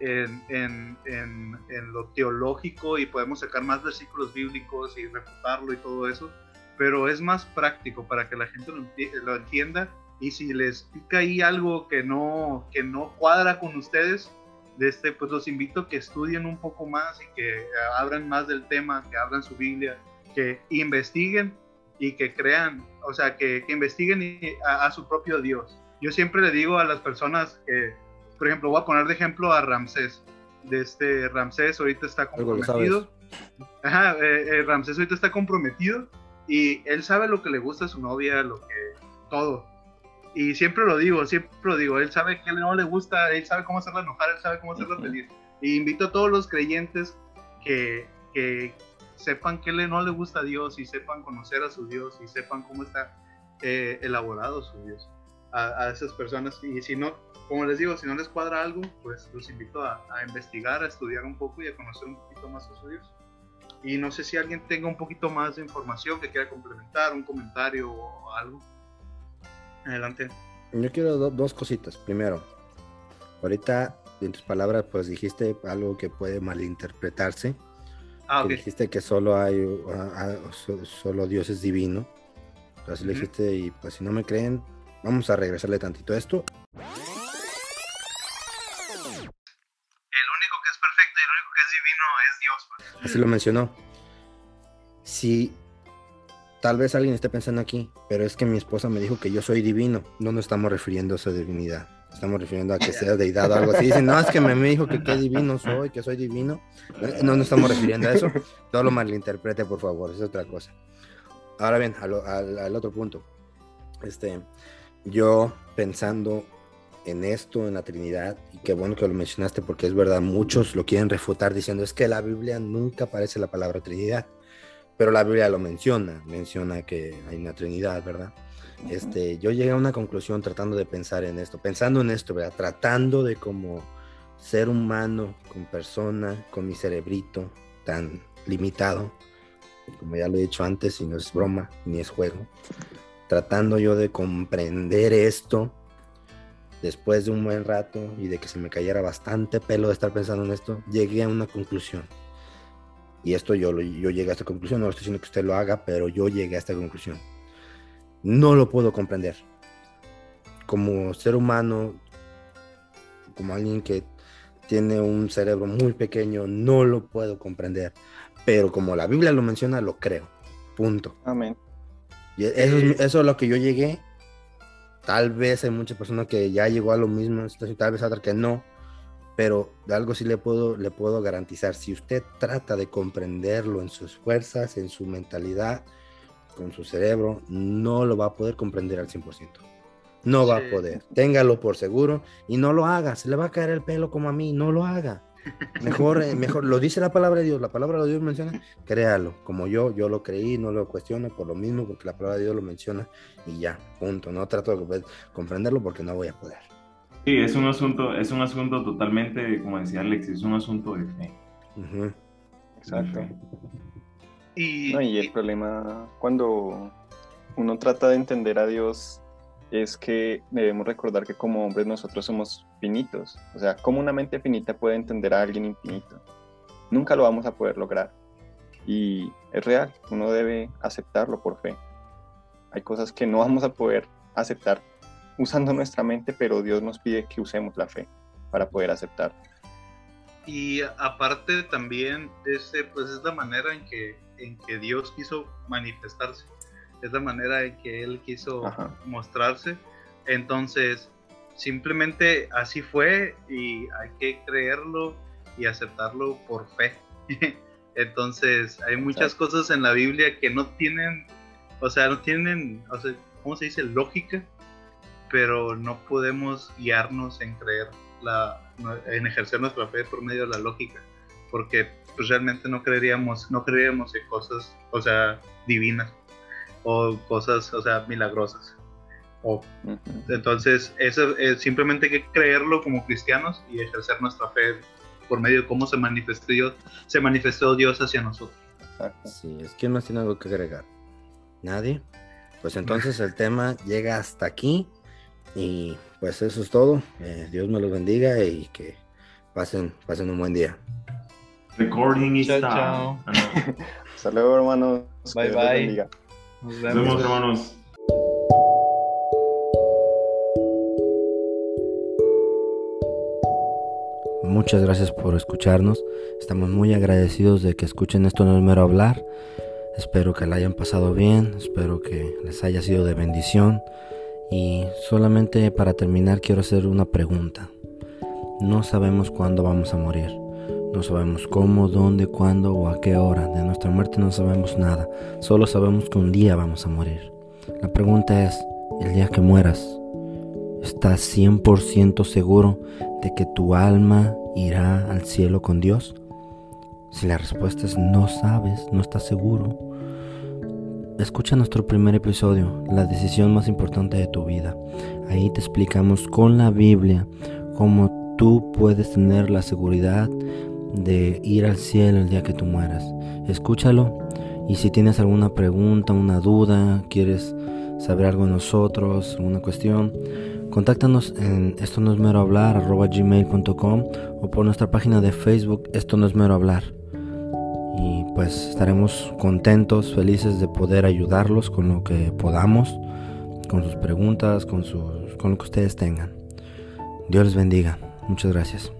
en, en- en- en lo teológico y podemos sacar más versículos bíblicos y refutarlo y todo eso, pero es más práctico para que la gente lo, enti- lo entienda y si les pica ahí algo que no, que no cuadra con ustedes, de este, pues los invito a que estudien un poco más y que abran más del tema, que abran su Biblia, que investiguen y que crean, o sea, que, que investiguen a, a su propio Dios. Yo siempre le digo a las personas que, por ejemplo, voy a poner de ejemplo a Ramsés. De este Ramsés ahorita está comprometido. Ajá, eh, eh, Ramsés ahorita está comprometido y él sabe lo que le gusta a su novia, lo que todo. Y siempre lo digo, siempre lo digo, él sabe que no le gusta, él sabe cómo hacerla enojar, él sabe cómo hacerla feliz. Y invito a todos los creyentes que, que sepan que le, no le gusta a Dios y sepan conocer a su Dios y sepan cómo está eh, elaborado su Dios a, a esas personas. Y si no, como les digo, si no les cuadra algo, pues los invito a, a investigar, a estudiar un poco y a conocer un poquito más a su Dios. Y no sé si alguien tenga un poquito más de información que quiera complementar, un comentario o algo. Adelante. Yo quiero do- dos cositas. Primero, ahorita en tus palabras pues dijiste algo que puede malinterpretarse. Ah, que ok. dijiste que solo hay, ah, ah, so- solo Dios es divino. Así le Ujú. dijiste y pues si no me creen, vamos a regresarle tantito a esto. Divino es Dios. pues. Así lo mencionó. Si tal vez alguien esté pensando aquí, pero es que mi esposa me dijo que yo soy divino, no nos estamos refiriendo a esa divinidad. Estamos refiriendo a que sea deidad o algo así. Dicen, no, es que me, dijo que qué divino soy, que soy divino. No nos estamos refiriendo a eso. No lo malinterprete, por favor, es otra cosa. Ahora bien, al, al- al otro punto. Este, yo pensando en esto, en la Trinidad, y qué bueno que lo mencionaste porque es verdad, muchos lo quieren refutar diciendo es que la Biblia nunca aparece la palabra Trinidad, pero la Biblia lo menciona, menciona que hay una Trinidad, ¿verdad? Este, yo llegué a una conclusión tratando de pensar en esto, pensando en esto, ¿verdad? Tratando de como ser humano, con persona, con mi cerebrito tan limitado, como ya lo he dicho antes, y no es broma, ni es juego, tratando yo de comprender esto después de un buen rato y de que se me cayera bastante pelo de estar pensando en esto, llegué a una conclusión. Y esto yo, yo llegué a esta conclusión, no estoy diciendo que usted lo haga, pero yo llegué a esta conclusión. No lo puedo comprender. Como ser humano, como alguien que tiene un cerebro muy pequeño, no lo puedo comprender. Pero como la Biblia lo menciona, lo creo. Punto. Amén. Y eso, es, eso es lo que yo llegué. Tal vez hay muchas personas que ya llegó a lo mismo, tal vez otra que no, pero de algo sí le puedo, le puedo garantizar. Si usted trata de comprenderlo en sus fuerzas, en su mentalidad, con su cerebro, no lo va a poder comprender al 100%. No va a poder. Téngalo por seguro y no lo haga. Se le va a caer el pelo como a mí. No lo haga. Mejor, eh, mejor, lo dice la palabra de Dios. La palabra de Dios menciona, créalo. Como yo, yo lo creí, no lo cuestiono por lo mismo, porque la palabra de Dios lo menciona y ya, punto. No trato de compre- comprenderlo porque no voy a poder. Sí, es un asunto, es un asunto totalmente, como decía Alexis, es un asunto de fe. Exacto. Y, No, y el problema cuando uno trata de entender a Dios es que debemos recordar que como hombres nosotros somos finitos. O sea, ¿cómo una mente finita puede entender a alguien infinito? Nunca lo vamos a poder lograr. Y es real, uno debe aceptarlo por fe. Hay cosas que no vamos a poder aceptar usando nuestra mente, pero Dios nos pide que usemos la fe para poder aceptar. Y aparte también, este, pues es la manera en que, en que Dios quiso manifestarse, es la manera en que Él quiso Ajá. mostrarse. Entonces, simplemente así fue y hay que creerlo y aceptarlo por fe. <laughs> Entonces, hay muchas cosas en la Biblia que no tienen, o sea, no tienen, o sea, ¿cómo se dice? Lógica, pero no podemos guiarnos en creer la, en ejercer nuestra fe por medio de la lógica, porque pues realmente no creeríamos, no creeríamos en cosas, o sea, divinas o cosas, o sea, milagrosas. O, entonces, eso es simplemente hay que creerlo como cristianos y ejercer nuestra fe por medio de cómo se manifestó Dios, se manifestó Dios hacia nosotros. Sí, es que más tiene algo que agregar. ¿Nadie? Pues entonces el tema llega hasta aquí y pues eso es todo. Eh, Dios me los bendiga y que pasen, pasen un buen día. Recording is Chao, chao. <laughs> Hasta luego, hermanos. Bye, bye. Nos Nos vemos, hermanos. muchas gracias por escucharnos. Estamos muy agradecidos de que escuchen esto no es mero hablar. Espero que la hayan pasado bien, espero que les haya sido de bendición. Y solamente para terminar quiero hacer una pregunta. No sabemos cuándo vamos a morir. No sabemos cómo, dónde, cuándo o a qué hora. De nuestra muerte no sabemos nada. Solo sabemos que un día vamos a morir. La pregunta es, el día que mueras, ¿estás 100% seguro de que tu alma irá al cielo con Dios? Si la respuesta es no sabes, no estás seguro, escucha nuestro primer episodio, la decisión más importante de tu vida. Ahí te explicamos con la Biblia cómo tú puedes tener la seguridad de ir al cielo el día que tú mueras. Escúchalo y si tienes alguna pregunta, una duda, quieres saber algo de nosotros, alguna cuestión, contáctanos en esto no es mero hablar arroba gmail.com o por nuestra página de Facebook esto no es mero hablar. Y pues estaremos contentos, felices de poder ayudarlos con lo que podamos, con sus preguntas, con, sus, con lo que ustedes tengan. Dios les bendiga. Muchas gracias.